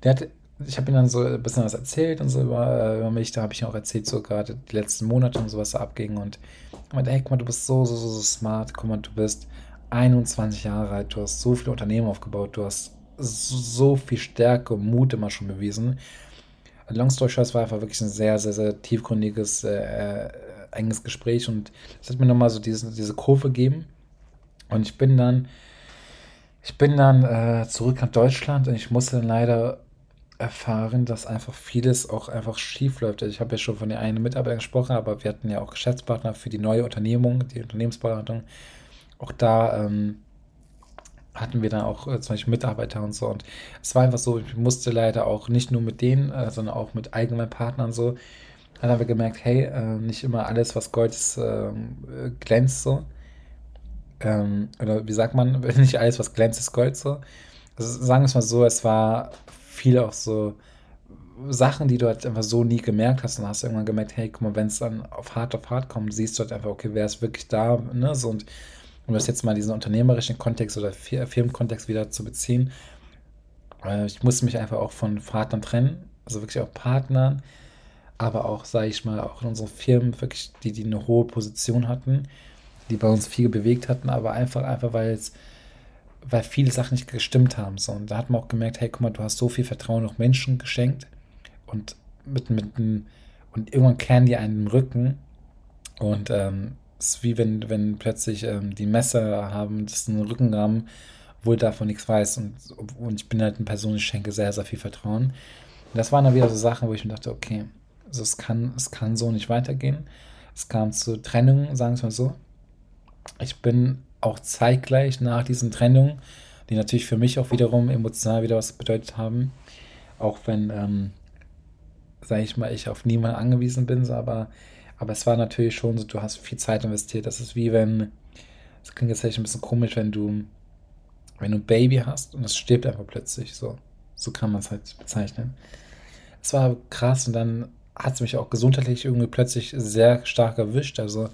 Speaker 1: der hat, ich habe ihm dann so ein bisschen was erzählt und so über, über mich. Da habe ich ihm auch erzählt, so gerade die letzten Monate und so, was da abging. Und ich meinte, hey, guck mal, du bist so, so, so, so smart. Guck mal, du bist 21 Jahre alt. Du hast so viele Unternehmen aufgebaut. Du hast so viel Stärke und Mut immer schon bewiesen. Long Story Short, war einfach wirklich ein sehr, sehr, sehr tiefgründiges, äh, enges Gespräch und es hat mir nochmal so diese, diese Kurve gegeben. Und ich bin dann, ich bin dann äh, zurück nach Deutschland und ich musste dann leider erfahren, dass einfach vieles auch einfach schief läuft. Also ich habe ja schon von der einen Mitarbeiter gesprochen, aber wir hatten ja auch Geschäftspartner für die neue Unternehmung, die Unternehmensberatung. Auch da ähm, hatten wir dann auch äh, zum Beispiel Mitarbeiter und so. Und es war einfach so, ich musste leider auch nicht nur mit denen, äh, sondern auch mit allgemeinen Partnern so. Dann haben wir gemerkt, hey, äh, nicht immer alles, was Gold ist, ähm, glänzt so. Ähm, oder wie sagt man, nicht alles, was glänzt, ist Gold so. Also sagen wir es mal so, es war viel auch so Sachen, die du halt einfach so nie gemerkt hast. Und hast irgendwann gemerkt, hey, guck mal, wenn es dann auf hart auf hart kommt, siehst du halt einfach, okay, wer ist wirklich da, ne? So, und um das jetzt mal diesen unternehmerischen Kontext oder Firmenkontext wieder zu beziehen, äh, ich musste mich einfach auch von Partnern trennen, also wirklich auch Partnern, aber auch, sage ich mal, auch in unseren Firmen wirklich, die, die eine hohe Position hatten, die bei uns viel bewegt hatten, aber einfach, einfach, weil es, weil viele Sachen nicht gestimmt haben. So. Und da hat man auch gemerkt, hey, guck mal, du hast so viel Vertrauen auch Menschen geschenkt und mit, mit und irgendwann kehren die einen im Rücken und ähm, ist wie wenn, wenn plötzlich ähm, die Messer haben, das einen Rückenrahmen, wohl davon nichts weiß. Und, und ich bin halt eine Person, ich schenke sehr, sehr viel Vertrauen. Und das waren dann wieder so Sachen, wo ich mir dachte, okay, also es kann, es kann so nicht weitergehen. Es kam zu Trennungen, sagen wir es mal so. Ich bin auch zeitgleich nach diesen Trennungen, die natürlich für mich auch wiederum emotional wieder was bedeutet haben, auch wenn, ähm, sage ich mal, ich auf niemanden angewiesen bin, so, aber aber es war natürlich schon so, du hast viel Zeit investiert. Das ist wie wenn, das klingt jetzt vielleicht ein bisschen komisch, wenn du, wenn du ein Baby hast und es stirbt einfach plötzlich. So, so kann man es halt bezeichnen. Es war krass und dann hat es mich auch gesundheitlich irgendwie plötzlich sehr stark erwischt. Also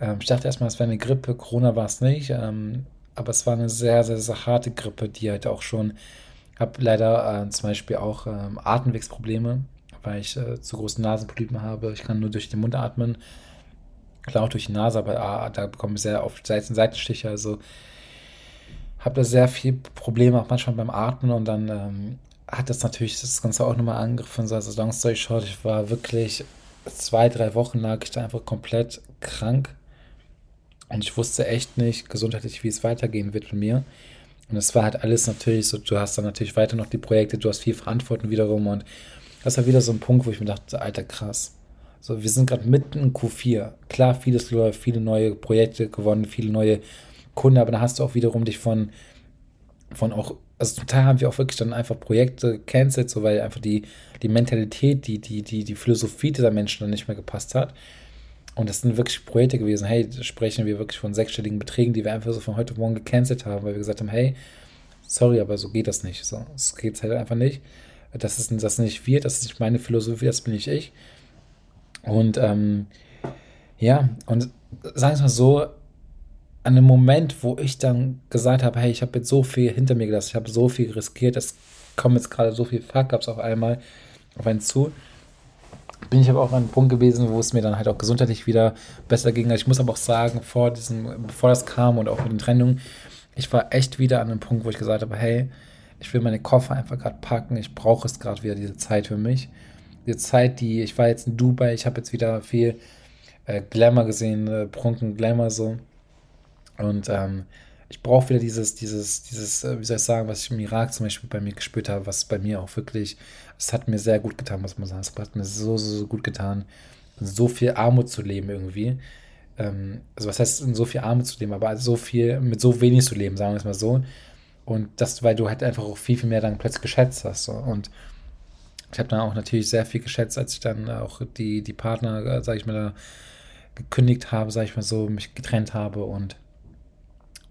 Speaker 1: ähm, ich dachte erstmal, es wäre eine Grippe, Corona war es nicht. Ähm, aber es war eine sehr, sehr, sehr harte Grippe, die halt auch schon, habe leider äh, zum Beispiel auch ähm, Atemwegsprobleme weil ich äh, zu große Nasenpolypen habe. Ich kann nur durch den Mund atmen. Klar auch durch die Nase, aber ah, da bekomme ich sehr oft Seitenstiche. Also habe da sehr viel Probleme, auch manchmal beim Atmen und dann ähm, hat das natürlich das Ganze auch nochmal angegriffen. Also long story short, ich war wirklich zwei, drei Wochen lag ich da einfach komplett krank und ich wusste echt nicht gesundheitlich, wie es weitergehen wird mit mir. Und es war halt alles natürlich so, du hast dann natürlich weiter noch die Projekte, du hast viel Verantwortung wiederum und das war wieder so ein Punkt, wo ich mir dachte, alter krass. So, wir sind gerade mitten in Q4. Klar, vieles läuft, viele neue Projekte gewonnen, viele neue Kunden, aber dann hast du auch wiederum dich von, von auch, also zum Teil haben wir auch wirklich dann einfach Projekte cancelled, so weil einfach die, die Mentalität, die, die, die, die Philosophie dieser Menschen dann nicht mehr gepasst hat. Und das sind wirklich Projekte gewesen. Hey, sprechen wir wirklich von sechsstelligen Beträgen, die wir einfach so von heute Morgen gecancelt haben, weil wir gesagt haben, hey, sorry, aber so geht das nicht. So, es geht halt einfach nicht. Das ist das nicht wir, das ist nicht meine Philosophie, das bin nicht ich. Und ähm, ja, und sagen wir mal so, an dem Moment, wo ich dann gesagt habe, hey, ich habe jetzt so viel hinter mir gelassen, ich habe so viel riskiert, es kommen jetzt gerade so viele Fuck-Ups auf einmal auf einen zu, bin ich aber auch an einem Punkt gewesen, wo es mir dann halt auch gesundheitlich wieder besser ging. Ich muss aber auch sagen, vor diesem, bevor das kam und auch mit den Trennungen, ich war echt wieder an einem Punkt, wo ich gesagt habe, hey, ich will meine Koffer einfach gerade packen, ich brauche es gerade wieder, diese Zeit für mich. Diese Zeit, die, ich war jetzt in Dubai, ich habe jetzt wieder viel äh, Glamour gesehen, äh, Prunken Glamour so. Und ähm, ich brauche wieder dieses, dieses, dieses, äh, wie soll ich sagen, was ich im Irak zum Beispiel bei mir gespürt habe, was bei mir auch wirklich, es hat mir sehr gut getan, muss man sagen. Es hat mir so, so, so gut getan, so viel Armut zu leben irgendwie. Ähm, also was heißt, in so viel Armut zu leben, aber so viel, mit so wenig zu leben, sagen wir es mal so. Und das, weil du halt einfach auch viel, viel mehr dann plötzlich geschätzt hast. Und ich habe dann auch natürlich sehr viel geschätzt, als ich dann auch die, die Partner, äh, sage ich mal, da gekündigt habe, sage ich mal so, mich getrennt habe und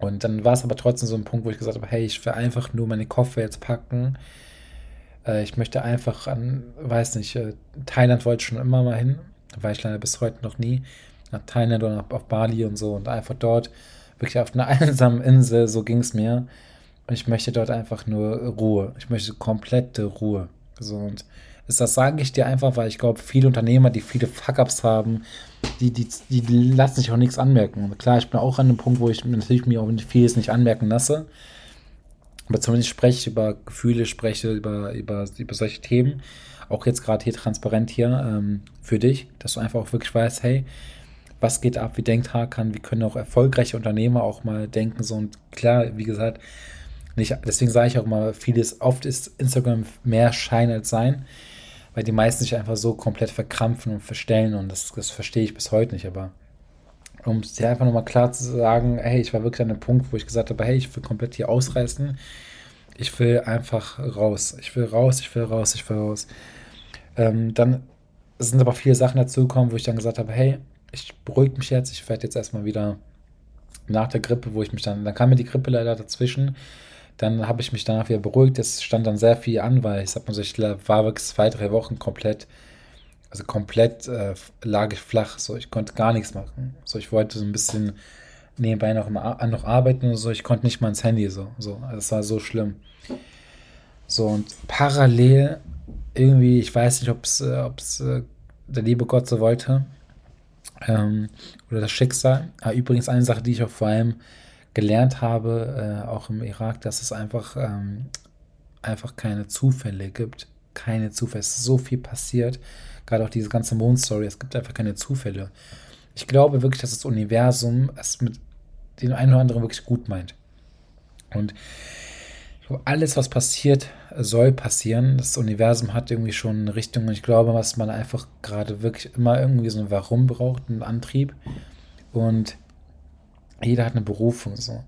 Speaker 1: und dann war es aber trotzdem so ein Punkt, wo ich gesagt habe, hey, ich will einfach nur meine Koffer jetzt packen. Äh, ich möchte einfach an, weiß nicht, äh, Thailand wollte ich schon immer mal hin, war ich leider bis heute noch nie, nach Thailand oder auf Bali und so und einfach dort, wirklich auf einer einsamen Insel, so ging es mir. Ich möchte dort einfach nur Ruhe. Ich möchte komplette Ruhe. So und das sage ich dir einfach, weil ich glaube, viele Unternehmer, die viele Fuck-Ups haben, die, die, die lassen sich auch nichts anmerken. Und klar, ich bin auch an einem Punkt, wo ich natürlich mir auch vieles nicht anmerken lasse. Aber zumindest spreche ich über Gefühle, spreche über, über, über solche Themen. Auch jetzt gerade hier transparent hier ähm, für dich, dass du einfach auch wirklich weißt, hey, was geht ab, wie denkt Hakan, wie können auch erfolgreiche Unternehmer auch mal denken. So und klar, wie gesagt, nicht, deswegen sage ich auch mal, vieles, oft ist Instagram mehr Schein als Sein weil die meisten sich einfach so komplett verkrampfen und verstellen und das, das verstehe ich bis heute nicht, aber um es dir einfach nochmal klar zu sagen, hey, ich war wirklich an einem Punkt, wo ich gesagt habe, hey, ich will komplett hier ausreißen, ich will einfach raus, ich will raus, ich will raus, ich will raus. Ähm, dann sind aber viele Sachen dazugekommen, wo ich dann gesagt habe, hey, ich beruhige mich jetzt, ich werde jetzt erstmal wieder nach der Grippe, wo ich mich dann, dann kam mir die Grippe leider dazwischen, dann habe ich mich danach wieder beruhigt. Es stand dann sehr viel an, weil ich sag mal so, ich war wirklich zwei, drei Wochen komplett, also komplett äh, lag ich flach. So, ich konnte gar nichts machen. So, ich wollte so ein bisschen nebenbei noch, noch arbeiten und so. Ich konnte nicht mal ins Handy so. so. Also es war so schlimm. So, und parallel irgendwie, ich weiß nicht, ob es äh, äh, der liebe Gott so wollte. Ähm, oder das Schicksal. Aber übrigens eine Sache, die ich auch vor allem gelernt habe, äh, auch im Irak, dass es einfach, ähm, einfach keine Zufälle gibt. Keine Zufälle. Es ist so viel passiert. Gerade auch diese ganze Mondstory. Es gibt einfach keine Zufälle. Ich glaube wirklich, dass das Universum es mit den einen oder anderen wirklich gut meint. Und alles, was passiert, soll passieren. Das Universum hat irgendwie schon eine Richtung. Und ich glaube, dass man einfach gerade wirklich immer irgendwie so ein Warum braucht, einen Antrieb. Und jeder hat eine Berufung so.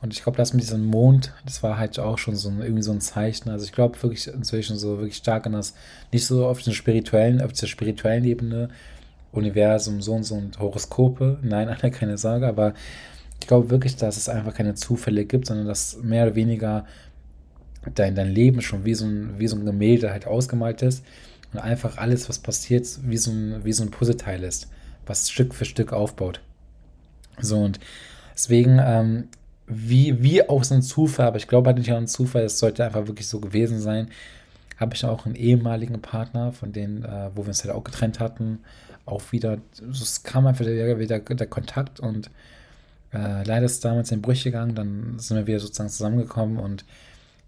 Speaker 1: Und ich glaube, das mit diesem Mond, das war halt auch schon so ein, irgendwie so ein Zeichen. Also ich glaube wirklich inzwischen so wirklich stark an das, nicht so auf der spirituellen, auf der spirituellen Ebene, Universum, so und so und Horoskope. Nein, Alter, keine Sorge, aber ich glaube wirklich, dass es einfach keine Zufälle gibt, sondern dass mehr oder weniger dein, dein Leben schon wie so, ein, wie so ein Gemälde halt ausgemalt ist und einfach alles, was passiert, wie so ein, wie so ein Puzzleteil ist, was Stück für Stück aufbaut. So und deswegen, ähm, wie, wie auch so ein Zufall, aber ich glaube halt nicht an einen Zufall, es sollte einfach wirklich so gewesen sein, habe ich auch einen ehemaligen Partner, von denen, äh, wo wir uns halt auch getrennt hatten, auch wieder, es kam einfach wieder, wieder der Kontakt und äh, leider ist damals in Brüche gegangen, dann sind wir wieder sozusagen zusammengekommen und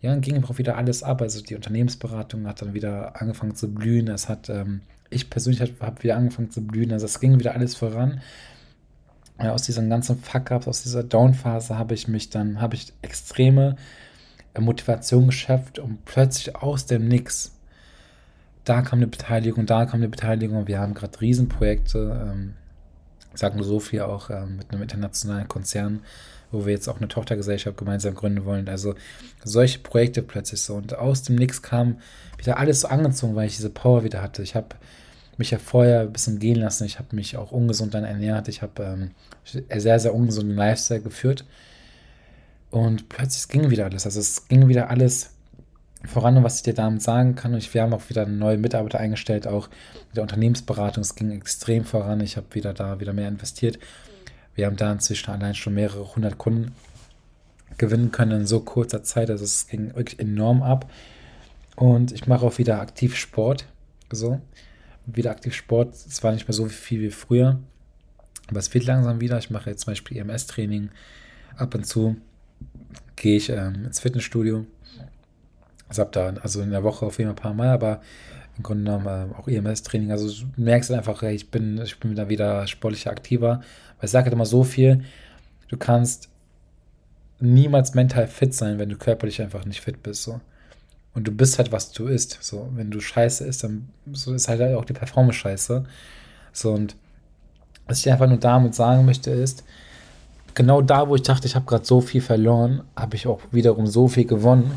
Speaker 1: ja, dann ging auch wieder alles ab. Also die Unternehmensberatung hat dann wieder angefangen zu blühen. Es hat, ähm, ich persönlich habe hab wieder angefangen zu blühen. Also es ging wieder alles voran. Aus diesen ganzen Fuck-Ups, aus dieser Down-Phase habe ich mich dann, habe ich extreme äh, Motivation geschöpft und plötzlich aus dem Nix, da kam eine Beteiligung, da kam eine Beteiligung. Wir haben gerade Riesenprojekte, ähm, sagen nur so viel auch ähm, mit einem internationalen Konzern, wo wir jetzt auch eine Tochtergesellschaft gemeinsam gründen wollen. Also solche Projekte plötzlich so. Und aus dem Nix kam wieder alles so angezogen, weil ich diese Power wieder hatte. Ich habe mich ja vorher ein bisschen gehen lassen. Ich habe mich auch ungesund dann ernährt. Ich habe ähm, sehr, sehr ungesunden Lifestyle geführt. Und plötzlich ging wieder alles. Also es ging wieder alles voran, was ich dir damit sagen kann. Und wir haben auch wieder neue Mitarbeiter eingestellt, auch mit der Unternehmensberatung. Es ging extrem voran. Ich habe wieder da wieder mehr investiert. Wir haben da inzwischen allein schon mehrere hundert Kunden gewinnen können in so kurzer Zeit. Also es ging wirklich enorm ab. Und ich mache auch wieder aktiv Sport. So. Wieder aktiv Sport. Es war nicht mehr so viel wie früher. Aber es wird langsam wieder. Ich mache jetzt zum Beispiel EMS-Training. Ab und zu gehe ich ähm, ins Fitnessstudio also habe da also in der Woche auf jeden Fall ein paar Mal, aber im Grunde genommen äh, auch EMS-Training. Also du merkst einfach, hey, ich bin, ich bin da wieder sportlicher aktiver. Weil ich sage halt immer so viel, du kannst niemals mental fit sein, wenn du körperlich einfach nicht fit bist. So. Und du bist halt, was du isst. So, wenn du scheiße isst, dann so ist halt auch die Performance scheiße. So, und was ich einfach nur damit sagen möchte, ist, genau da, wo ich dachte, ich habe gerade so viel verloren, habe ich auch wiederum so viel gewonnen.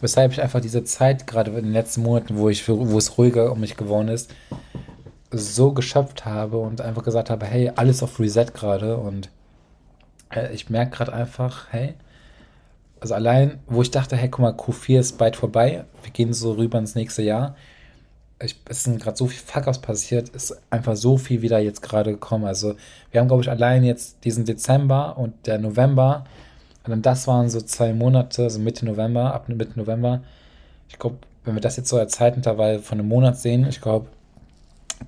Speaker 1: Weshalb ich einfach diese Zeit, gerade in den letzten Monaten, wo, ich, wo es ruhiger um mich geworden ist, so geschöpft habe und einfach gesagt habe, hey, alles auf Reset gerade und äh, ich merke gerade einfach, hey, also allein, wo ich dachte, hey, guck mal, Q4 ist bald vorbei, wir gehen so rüber ins nächste Jahr. Ich, es sind gerade so viel Fuck-Ups passiert, ist einfach so viel wieder jetzt gerade gekommen. Also wir haben, glaube ich, allein jetzt diesen Dezember und der November und das waren so zwei Monate, also Mitte November, ab Mitte November. Ich glaube, wenn wir das jetzt so als Zeitintervall von einem Monat sehen, ich glaube,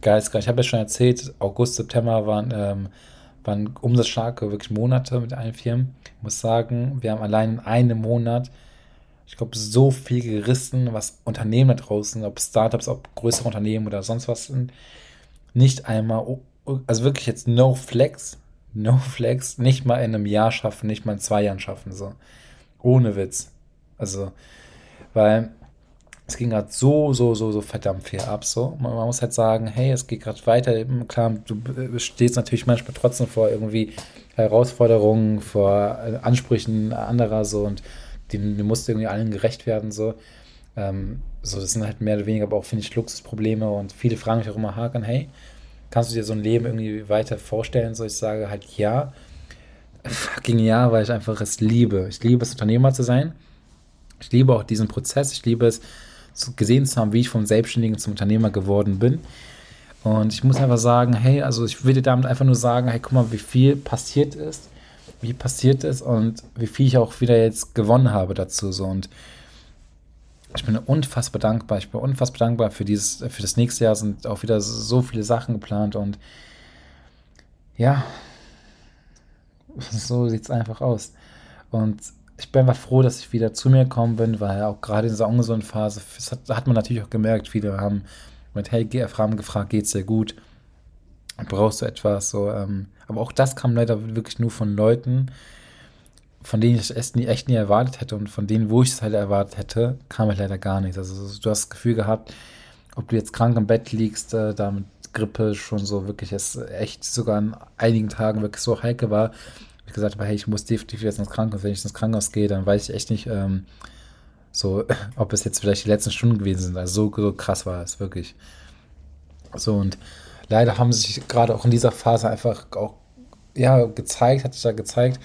Speaker 1: geil ist geil. Ich habe ja schon erzählt, August, September waren, ähm, waren umsatzstarke wirklich Monate mit allen Firmen. Ich muss sagen, wir haben allein in einem Monat, ich glaube, so viel gerissen, was Unternehmen da draußen, ob Startups, ob größere Unternehmen oder sonst was sind, nicht einmal, also wirklich jetzt no flex, No Flex nicht mal in einem Jahr schaffen, nicht mal in zwei Jahren schaffen, so. Ohne Witz. Also, weil es ging gerade so, so, so, so verdammt viel ab, so. Man, man muss halt sagen, hey, es geht gerade weiter. Klar, du stehst natürlich manchmal trotzdem vor irgendwie Herausforderungen, vor Ansprüchen anderer, so, und die, die musst irgendwie allen gerecht werden, so. Ähm, so, das sind halt mehr oder weniger aber auch, finde ich, Luxusprobleme und viele fragen mich auch immer, Hakan, hey, kannst du dir so ein Leben irgendwie weiter vorstellen? So, ich sage halt ja. Fucking ja, weil ich einfach es liebe. Ich liebe es, Unternehmer zu sein. Ich liebe auch diesen Prozess. Ich liebe es, gesehen zu haben, wie ich vom Selbstständigen zum Unternehmer geworden bin. Und ich muss einfach sagen, hey, also ich würde damit einfach nur sagen, hey, guck mal, wie viel passiert ist, wie passiert ist und wie viel ich auch wieder jetzt gewonnen habe dazu. So. Und ich bin unfassbar dankbar. Ich bin unfassbar dankbar für dieses, für das nächste Jahr sind auch wieder so viele Sachen geplant und ja, so sieht es einfach aus. Und ich bin einfach froh, dass ich wieder zu mir gekommen bin, weil auch gerade in dieser ungesunden Phase, das hat, hat man natürlich auch gemerkt, viele haben mit Hey haben gefragt, geht's dir gut? Brauchst du etwas? So, ähm, aber auch das kam leider wirklich nur von Leuten, von denen ich es nie, echt nie erwartet hätte und von denen, wo ich es halt erwartet hätte, kam halt leider gar nichts. Also du hast das Gefühl gehabt, ob du jetzt krank im Bett liegst, äh, da mit Grippe schon so wirklich es echt sogar an einigen Tagen wirklich so heikel war, ich gesagt habe, hey, ich muss definitiv jetzt ins Krankenhaus. Wenn ich ins Krankenhaus gehe, dann weiß ich echt nicht, ähm, so, ob es jetzt vielleicht die letzten Stunden gewesen sind. Also so, so krass war es, wirklich. So, und leider haben sich gerade auch in dieser Phase einfach auch, ja, gezeigt, hat sich da gezeigt,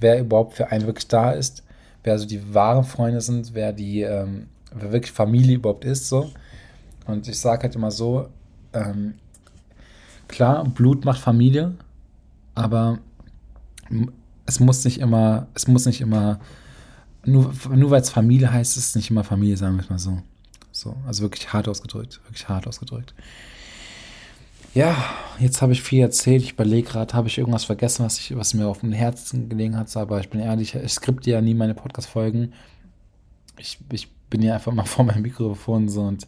Speaker 1: wer überhaupt für einen wirklich da ist, wer also die wahren Freunde sind, wer die, ähm, wer wirklich Familie überhaupt ist, so. Und ich sage halt immer so, ähm, klar, Blut macht Familie, aber es muss nicht immer, es muss nicht immer, nur, nur weil es Familie heißt, ist es nicht immer Familie, sagen wir es mal so. So, also wirklich hart ausgedrückt, wirklich hart ausgedrückt. Ja, jetzt habe ich viel erzählt. Ich überlege gerade, habe ich irgendwas vergessen, was, ich, was mir auf dem Herzen gelegen hat. Aber ich bin ehrlich, ich skripte ja nie meine Podcast-Folgen. Ich, ich bin ja einfach mal vor meinem Mikrofon so und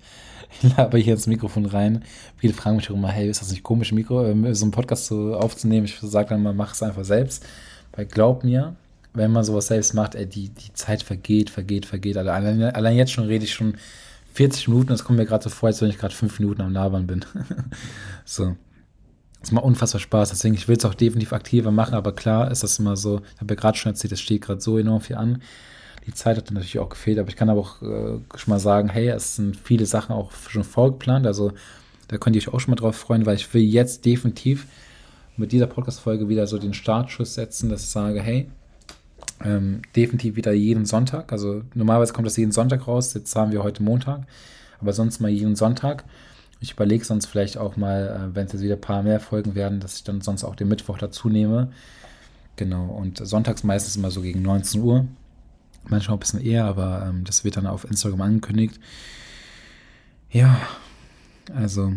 Speaker 1: laber hier ins Mikrofon rein. Viele fragen mich auch immer, hey, ist das nicht komisch, Mikro, äh, so einen Podcast so aufzunehmen? Ich sage dann mal, mach es einfach selbst. Weil glaub mir, wenn man sowas selbst macht, ey, die, die Zeit vergeht, vergeht, vergeht. Allein, allein jetzt schon rede ich schon 40 Minuten, das kommt mir gerade so vor, als wenn ich gerade 5 Minuten am Labern bin. so. Das macht unfassbar Spaß, deswegen, ich will es auch definitiv aktiver machen, aber klar ist das immer so, ich habe ja gerade schon erzählt, es steht gerade so enorm viel an. Die Zeit hat natürlich auch gefehlt, aber ich kann aber auch äh, schon mal sagen, hey, es sind viele Sachen auch schon vorgeplant, also da könnt ihr euch auch schon mal drauf freuen, weil ich will jetzt definitiv mit dieser Podcast-Folge wieder so den Startschuss setzen, dass ich sage, hey, ähm, definitiv wieder jeden Sonntag. Also normalerweise kommt das jeden Sonntag raus. Jetzt haben wir heute Montag. Aber sonst mal jeden Sonntag. Ich überlege sonst vielleicht auch mal, äh, wenn es jetzt wieder ein paar mehr Folgen werden, dass ich dann sonst auch den Mittwoch dazu nehme. Genau. Und sonntags meistens immer so gegen 19 Uhr. Manchmal ein bisschen eher, aber ähm, das wird dann auf Instagram angekündigt. Ja, also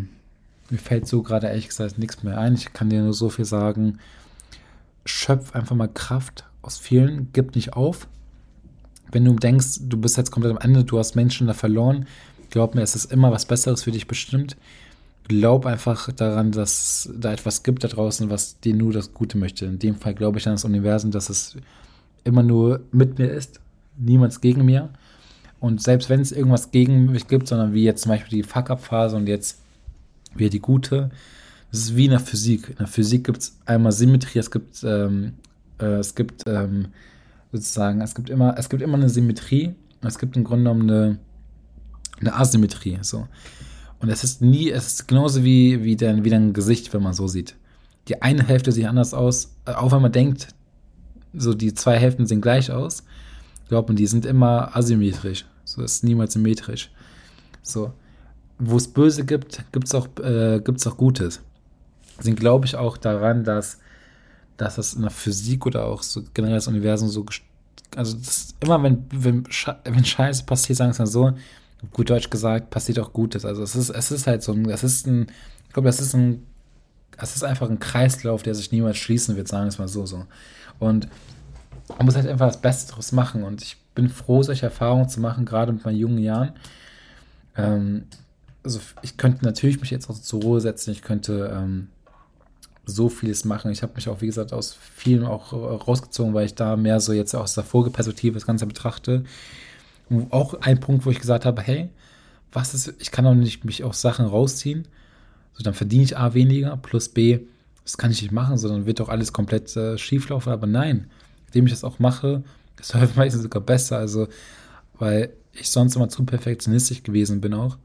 Speaker 1: mir fällt so gerade ehrlich gesagt nichts mehr ein. Ich kann dir nur so viel sagen. Schöpf einfach mal Kraft aus vielen, gib nicht auf. Wenn du denkst, du bist jetzt komplett am Ende, du hast Menschen da verloren, glaub mir, es ist immer was Besseres für dich bestimmt. Glaub einfach daran, dass da etwas gibt da draußen, was dir nur das Gute möchte. In dem Fall glaube ich an das Universum, dass es immer nur mit mir ist, niemals gegen mir. Und selbst wenn es irgendwas gegen mich gibt, sondern wie jetzt zum Beispiel die Fuck-Up-Phase und jetzt wieder die gute, das ist wie in der Physik. In der Physik gibt es einmal Symmetrie, es gibt ähm, äh, es gibt ähm, sozusagen, es gibt immer, es gibt immer eine Symmetrie, es gibt im Grunde genommen eine, eine Asymmetrie. So. Und es ist nie, es ist genauso wie, wie, dein, wie dein Gesicht, wenn man so sieht. Die eine Hälfte sieht anders aus, äh, auch wenn man denkt, so die zwei Hälften sehen gleich aus. Glaubt man, die sind immer asymmetrisch. So ist niemals symmetrisch. So. Wo es Böse gibt, gibt es auch, äh, auch Gutes. Deswegen glaube ich auch daran, dass dass das in der Physik oder auch so generell das Universum so, also das immer wenn, wenn, wenn Scheiße passiert, sagen es mal so, gut Deutsch gesagt, passiert auch Gutes. Also es ist, es ist halt so ein, es ist ein, ich glaube, es ist ein, es ist einfach ein Kreislauf, der sich niemals schließen wird, sagen wir es mal so, so. Und man muss halt einfach das Beste daraus machen. Und ich bin froh, solche Erfahrungen zu machen, gerade mit meinen jungen Jahren. Ähm, also ich könnte natürlich mich jetzt auch zur Ruhe setzen, ich könnte ähm, so vieles machen. Ich habe mich auch, wie gesagt, aus vielen auch rausgezogen, weil ich da mehr so jetzt aus der Vogelperspektive das Ganze betrachte. Und auch ein Punkt, wo ich gesagt habe, hey, was ist, ich kann auch nicht mich aus Sachen rausziehen, so dann verdiene ich A weniger, plus B, das kann ich nicht machen, sondern wird doch alles komplett äh, schief laufen. Aber nein, indem ich das auch mache, ist es meistens sogar besser. Also, weil ich sonst immer zu perfektionistisch gewesen bin auch.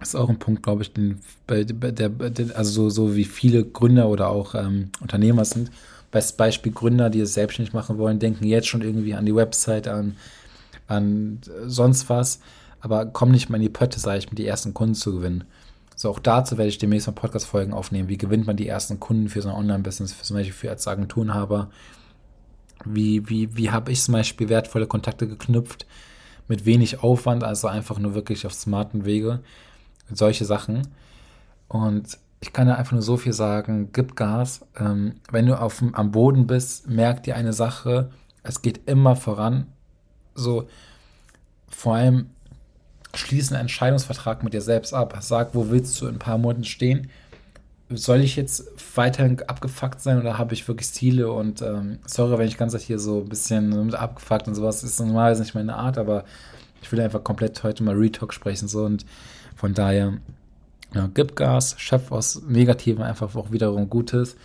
Speaker 1: Das ist auch ein Punkt, glaube ich, den, der, der, also so, so wie viele Gründer oder auch ähm, Unternehmer sind. Bestes Beispiel Gründer, die es selbstständig machen wollen, denken jetzt schon irgendwie an die Website, an, an sonst was, aber kommen nicht mal in die Pötte, sage ich, mit die ersten Kunden zu gewinnen. So, auch dazu werde ich demnächst mal Podcast-Folgen aufnehmen. Wie gewinnt man die ersten Kunden für so ein Online-Business, für zum Beispiel für als Agenturenhaber? Wie, wie, wie habe ich zum Beispiel wertvolle Kontakte geknüpft mit wenig Aufwand, also einfach nur wirklich auf smarten Wege? solche Sachen. Und ich kann da einfach nur so viel sagen, gib Gas. Ähm, wenn du auf, am Boden bist, merk dir eine Sache, es geht immer voran. So, vor allem schließ einen Entscheidungsvertrag mit dir selbst ab. Sag, wo willst du in ein paar Monaten stehen? Soll ich jetzt weiterhin abgefuckt sein oder habe ich wirklich Ziele? Und ähm, sorry, wenn ich ganz hier so ein bisschen mit abgefuckt und sowas, ist normalerweise nicht meine Art, aber ich will einfach komplett heute mal Retalk sprechen so und von daher, ja, gib Gas, schöpf aus Negativen einfach auch wiederum Gutes.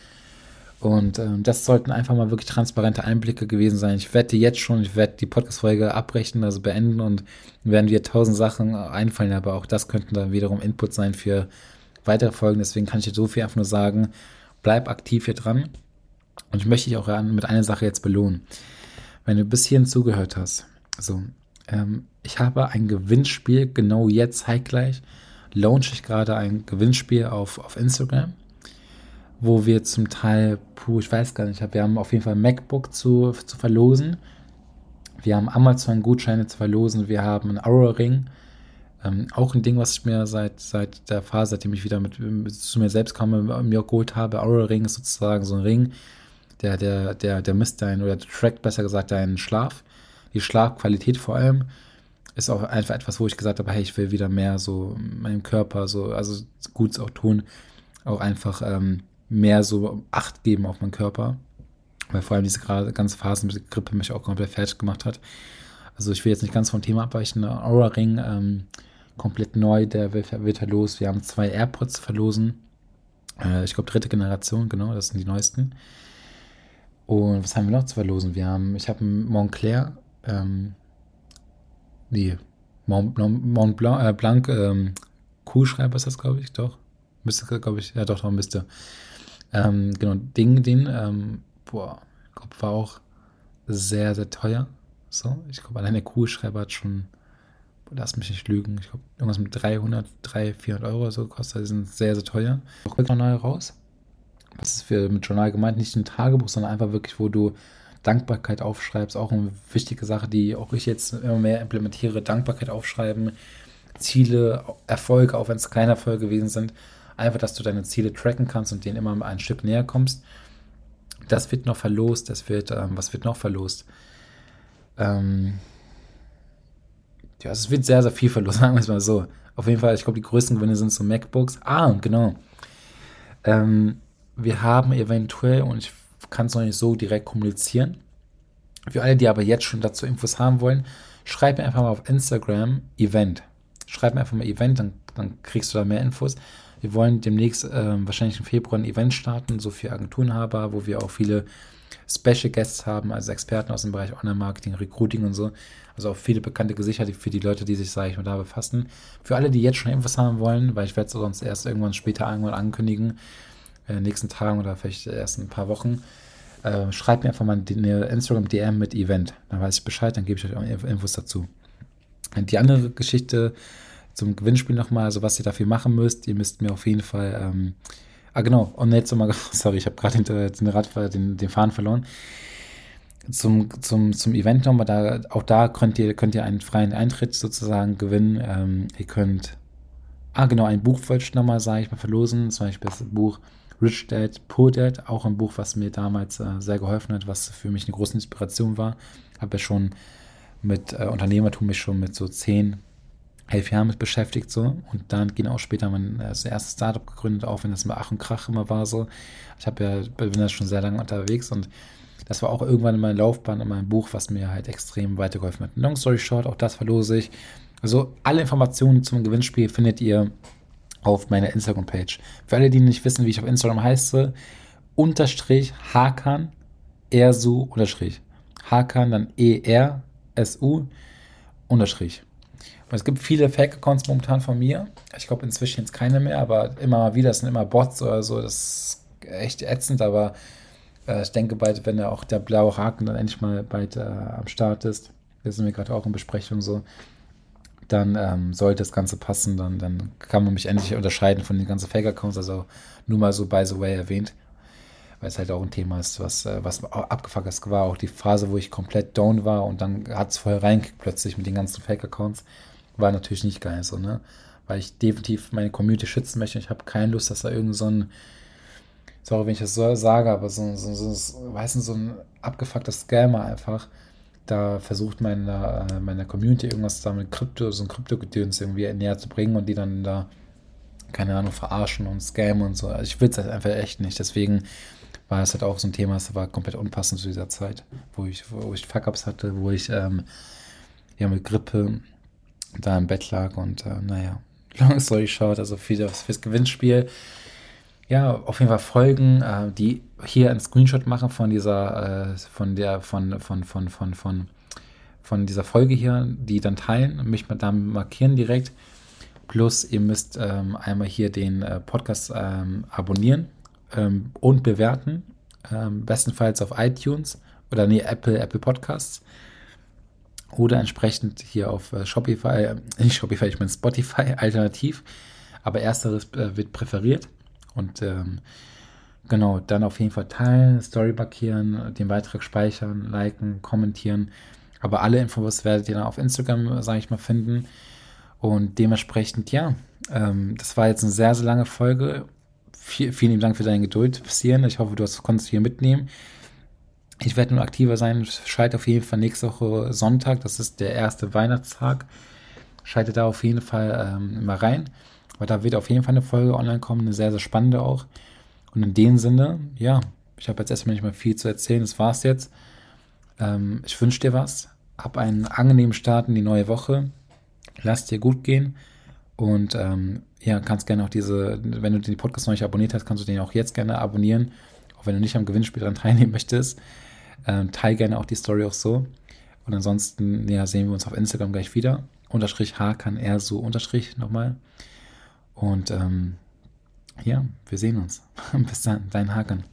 Speaker 1: Und ähm, das sollten einfach mal wirklich transparente Einblicke gewesen sein. Ich werde jetzt schon, ich werde die Podcast-Folge abbrechen, also beenden und werden dir tausend Sachen einfallen, aber auch das könnten dann wiederum Input sein für weitere Folgen. Deswegen kann ich dir so viel einfach nur sagen, bleib aktiv hier dran. Und ich möchte dich auch mit einer Sache jetzt belohnen. Wenn du bis hierhin zugehört hast, also ähm, ich habe ein Gewinnspiel, genau jetzt, zeitgleich, launche ich gerade ein Gewinnspiel auf, auf Instagram, wo wir zum Teil, puh, ich weiß gar nicht, wir haben auf jeden Fall MacBook zu, zu verlosen. Wir haben Amazon-Gutscheine zu verlosen. Wir haben einen Aura-Ring. Ähm, auch ein Ding, was ich mir seit, seit der Phase, seitdem ich wieder mit, zu mir selbst kam, mir geholt habe, Aura Ring ist sozusagen so ein Ring, der, der, der, der misst deinen, oder trackt besser gesagt deinen Schlaf, die Schlafqualität vor allem, ist auch einfach etwas, wo ich gesagt habe, hey, ich will wieder mehr so meinem Körper, so, also Gutes auch tun, auch einfach ähm, mehr so Acht geben auf meinen Körper, weil vor allem diese ganze Phase mit Grippe mich auch komplett fertig gemacht hat. Also ich will jetzt nicht ganz vom Thema abweichen, Aura Ring, ähm, komplett neu, der wird, wird los. Wir haben zwei AirPods zu verlosen. Äh, ich glaube, dritte Generation, genau, das sind die neuesten. Und was haben wir noch zu verlosen? Wir haben, ich habe einen Montclair, ähm, nee, Mont, Mont Blanc, äh, Blanc ähm, Kuhschreiber ist das, glaube ich, doch. Müsste, glaube ich, ja doch, doch, müsste. Ähm, genau, Ding, den, ähm, boah, ich glaube, war auch sehr, sehr teuer. So, ich glaube, allein der Kuhschreiber hat schon lass mich nicht lügen, ich glaube, irgendwas mit 300, 300, 400 Euro oder so kostet. Die sind sehr, sehr teuer. Noch neu raus. Was ist für mit Journal gemeint? Nicht ein Tagebuch, sondern einfach wirklich, wo du Dankbarkeit aufschreibst. Auch eine wichtige Sache, die auch ich jetzt immer mehr implementiere. Dankbarkeit aufschreiben, Ziele, Erfolge, auch wenn es kleine Erfolge gewesen sind. Einfach, dass du deine Ziele tracken kannst und denen immer ein Stück näher kommst. Das wird noch verlost. Das wird, ähm, was wird noch verlost? Ähm, ja, es wird sehr, sehr viel verloren, sagen wir es mal so. Auf jeden Fall, ich glaube, die größten Gewinne sind so MacBooks. Ah, genau. Ähm, wir haben eventuell, und ich kann es noch nicht so direkt kommunizieren, für alle, die aber jetzt schon dazu Infos haben wollen, schreib mir einfach mal auf Instagram Event. Schreib mir einfach mal Event, dann, dann kriegst du da mehr Infos. Wir wollen demnächst äh, wahrscheinlich im Februar ein Event starten, so für Agenturenhaber, wo wir auch viele Special Guests haben, also Experten aus dem Bereich Online-Marketing, Recruiting und so. Also auch viele bekannte Gesichter für die Leute, die sich, sage ich mal, da befassen. Für alle, die jetzt schon Infos haben wollen, weil ich werde es sonst erst irgendwann später irgendwann ankündigen, in den nächsten Tagen oder vielleicht erst in ein paar Wochen, äh, schreibt mir einfach mal eine Instagram-DM mit Event. Dann weiß ich Bescheid, dann gebe ich euch auch Infos dazu. Die andere Geschichte zum Gewinnspiel nochmal, also was ihr dafür machen müsst, ihr müsst mir auf jeden Fall ähm, Ah, genau. Und jetzt nochmal, sorry, ich habe gerade den, Rad, den, den Faden verloren. Zum, zum, zum Event nochmal, da, auch da könnt ihr, könnt ihr einen freien Eintritt sozusagen gewinnen. Ähm, ihr könnt, ah, genau, ein Buch wollte ich nochmal, sage ich mal, verlosen. Zum Beispiel das Buch Rich Dad, Poor Dad, auch ein Buch, was mir damals äh, sehr geholfen hat, was für mich eine große Inspiration war. Habe ja schon mit äh, Unternehmertum mich schon mit so zehn elf Jahren mit beschäftigt so und dann ging auch später mein das erste Startup gegründet, auch wenn das immer Ach und Krach immer war so. Ich habe ja bin da schon sehr lange unterwegs und das war auch irgendwann in meiner Laufbahn in meinem Buch, was mir halt extrem weitergeholfen hat. Long story short, auch das verlose ich. Also alle Informationen zum Gewinnspiel findet ihr auf meiner Instagram-Page. Für alle, die nicht wissen, wie ich auf Instagram heiße, unterstrich Hakan, Ersu, unterstrich. Hakan, dann E-R-S-U, unterstrich. Es gibt viele Fake-Accounts momentan von mir. Ich glaube inzwischen jetzt keine mehr, aber immer mal wieder, das sind immer Bots oder so. Das ist echt ätzend, aber äh, ich denke bald, wenn ja auch der blaue Haken dann endlich mal bald äh, am Start ist, da sind wir gerade auch in Besprechung so, dann ähm, sollte das Ganze passen, dann, dann kann man mich endlich unterscheiden von den ganzen Fake-Accounts, also nur mal so by the way erwähnt weil es halt auch ein Thema ist, was, äh, was abgefuckt. War auch die Phase, wo ich komplett down war und dann hat es vorher reingekickt plötzlich mit den ganzen Fake-Accounts war natürlich nicht geil so, ne? Weil ich definitiv meine Community schützen möchte. Ich habe keine Lust, dass da irgend so ein, sorry, wenn ich das so sage, aber so, so, so, weißt du, so ein abgefuckter Scammer einfach da versucht meiner, meiner Community irgendwas da mit Krypto, so ein Krypto-Gedöns irgendwie näher zu bringen und die dann da, keine Ahnung, verarschen und scammen und so. Also ich will es halt einfach echt nicht. Deswegen war es halt auch so ein Thema, das war komplett unpassend zu dieser Zeit, wo ich, wo ich Fuck-Ups hatte, wo ich ähm, ja mit Grippe da im Bett lag und äh, naja, long story short, also für das, fürs Gewinnspiel. Ja, auf jeden Fall Folgen, äh, die hier einen Screenshot machen von dieser, äh, von der, von, von, von, von, von, von dieser Folge hier, die dann teilen und mich dann markieren direkt. Plus, ihr müsst ähm, einmal hier den äh, Podcast ähm, abonnieren ähm, und bewerten. Ähm, bestenfalls auf iTunes oder nee, Apple, Apple Podcasts oder entsprechend hier auf äh, Shopify, äh, nicht Shopify, ich meine Spotify alternativ, aber ersteres äh, wird präferiert und ähm, genau, dann auf jeden Fall teilen, Story markieren, den Beitrag speichern, liken, kommentieren, aber alle Infos werdet ihr dann auf Instagram, sage ich mal, finden Und dementsprechend, ja, ähm, das war jetzt eine sehr, sehr lange Folge. V vielen Dank für deine Geduld bis. Ich hoffe, du hast, konntest hier mitnehmen. Ich werde nun aktiver sein. Schalte auf jeden Fall nächste Woche Sonntag. Das ist der erste Weihnachtstag. Schalte da auf jeden Fall ähm, mal rein. Weil da wird auf jeden Fall eine Folge online kommen. Eine sehr, sehr spannende auch. Und in dem Sinne, ja, ich habe jetzt erstmal nicht mehr viel zu erzählen. Das war's jetzt. Ähm, ich wünsche dir was. Hab einen angenehmen Start in die neue Woche. Lass dir gut gehen. Und ähm, ja, kannst gerne auch diese, wenn du den Podcast noch nicht abonniert hast, kannst du den auch jetzt gerne abonnieren. Auch wenn du nicht am Gewinnspiel daran teilnehmen möchtest. Ähm, teil gerne auch die Story auch so. Und ansonsten, ja, sehen wir uns auf Instagram gleich wieder. Unterstrich H kann er so unterstrich nochmal. Und ähm, ja, wir sehen uns. Bis dann, dein Hakan.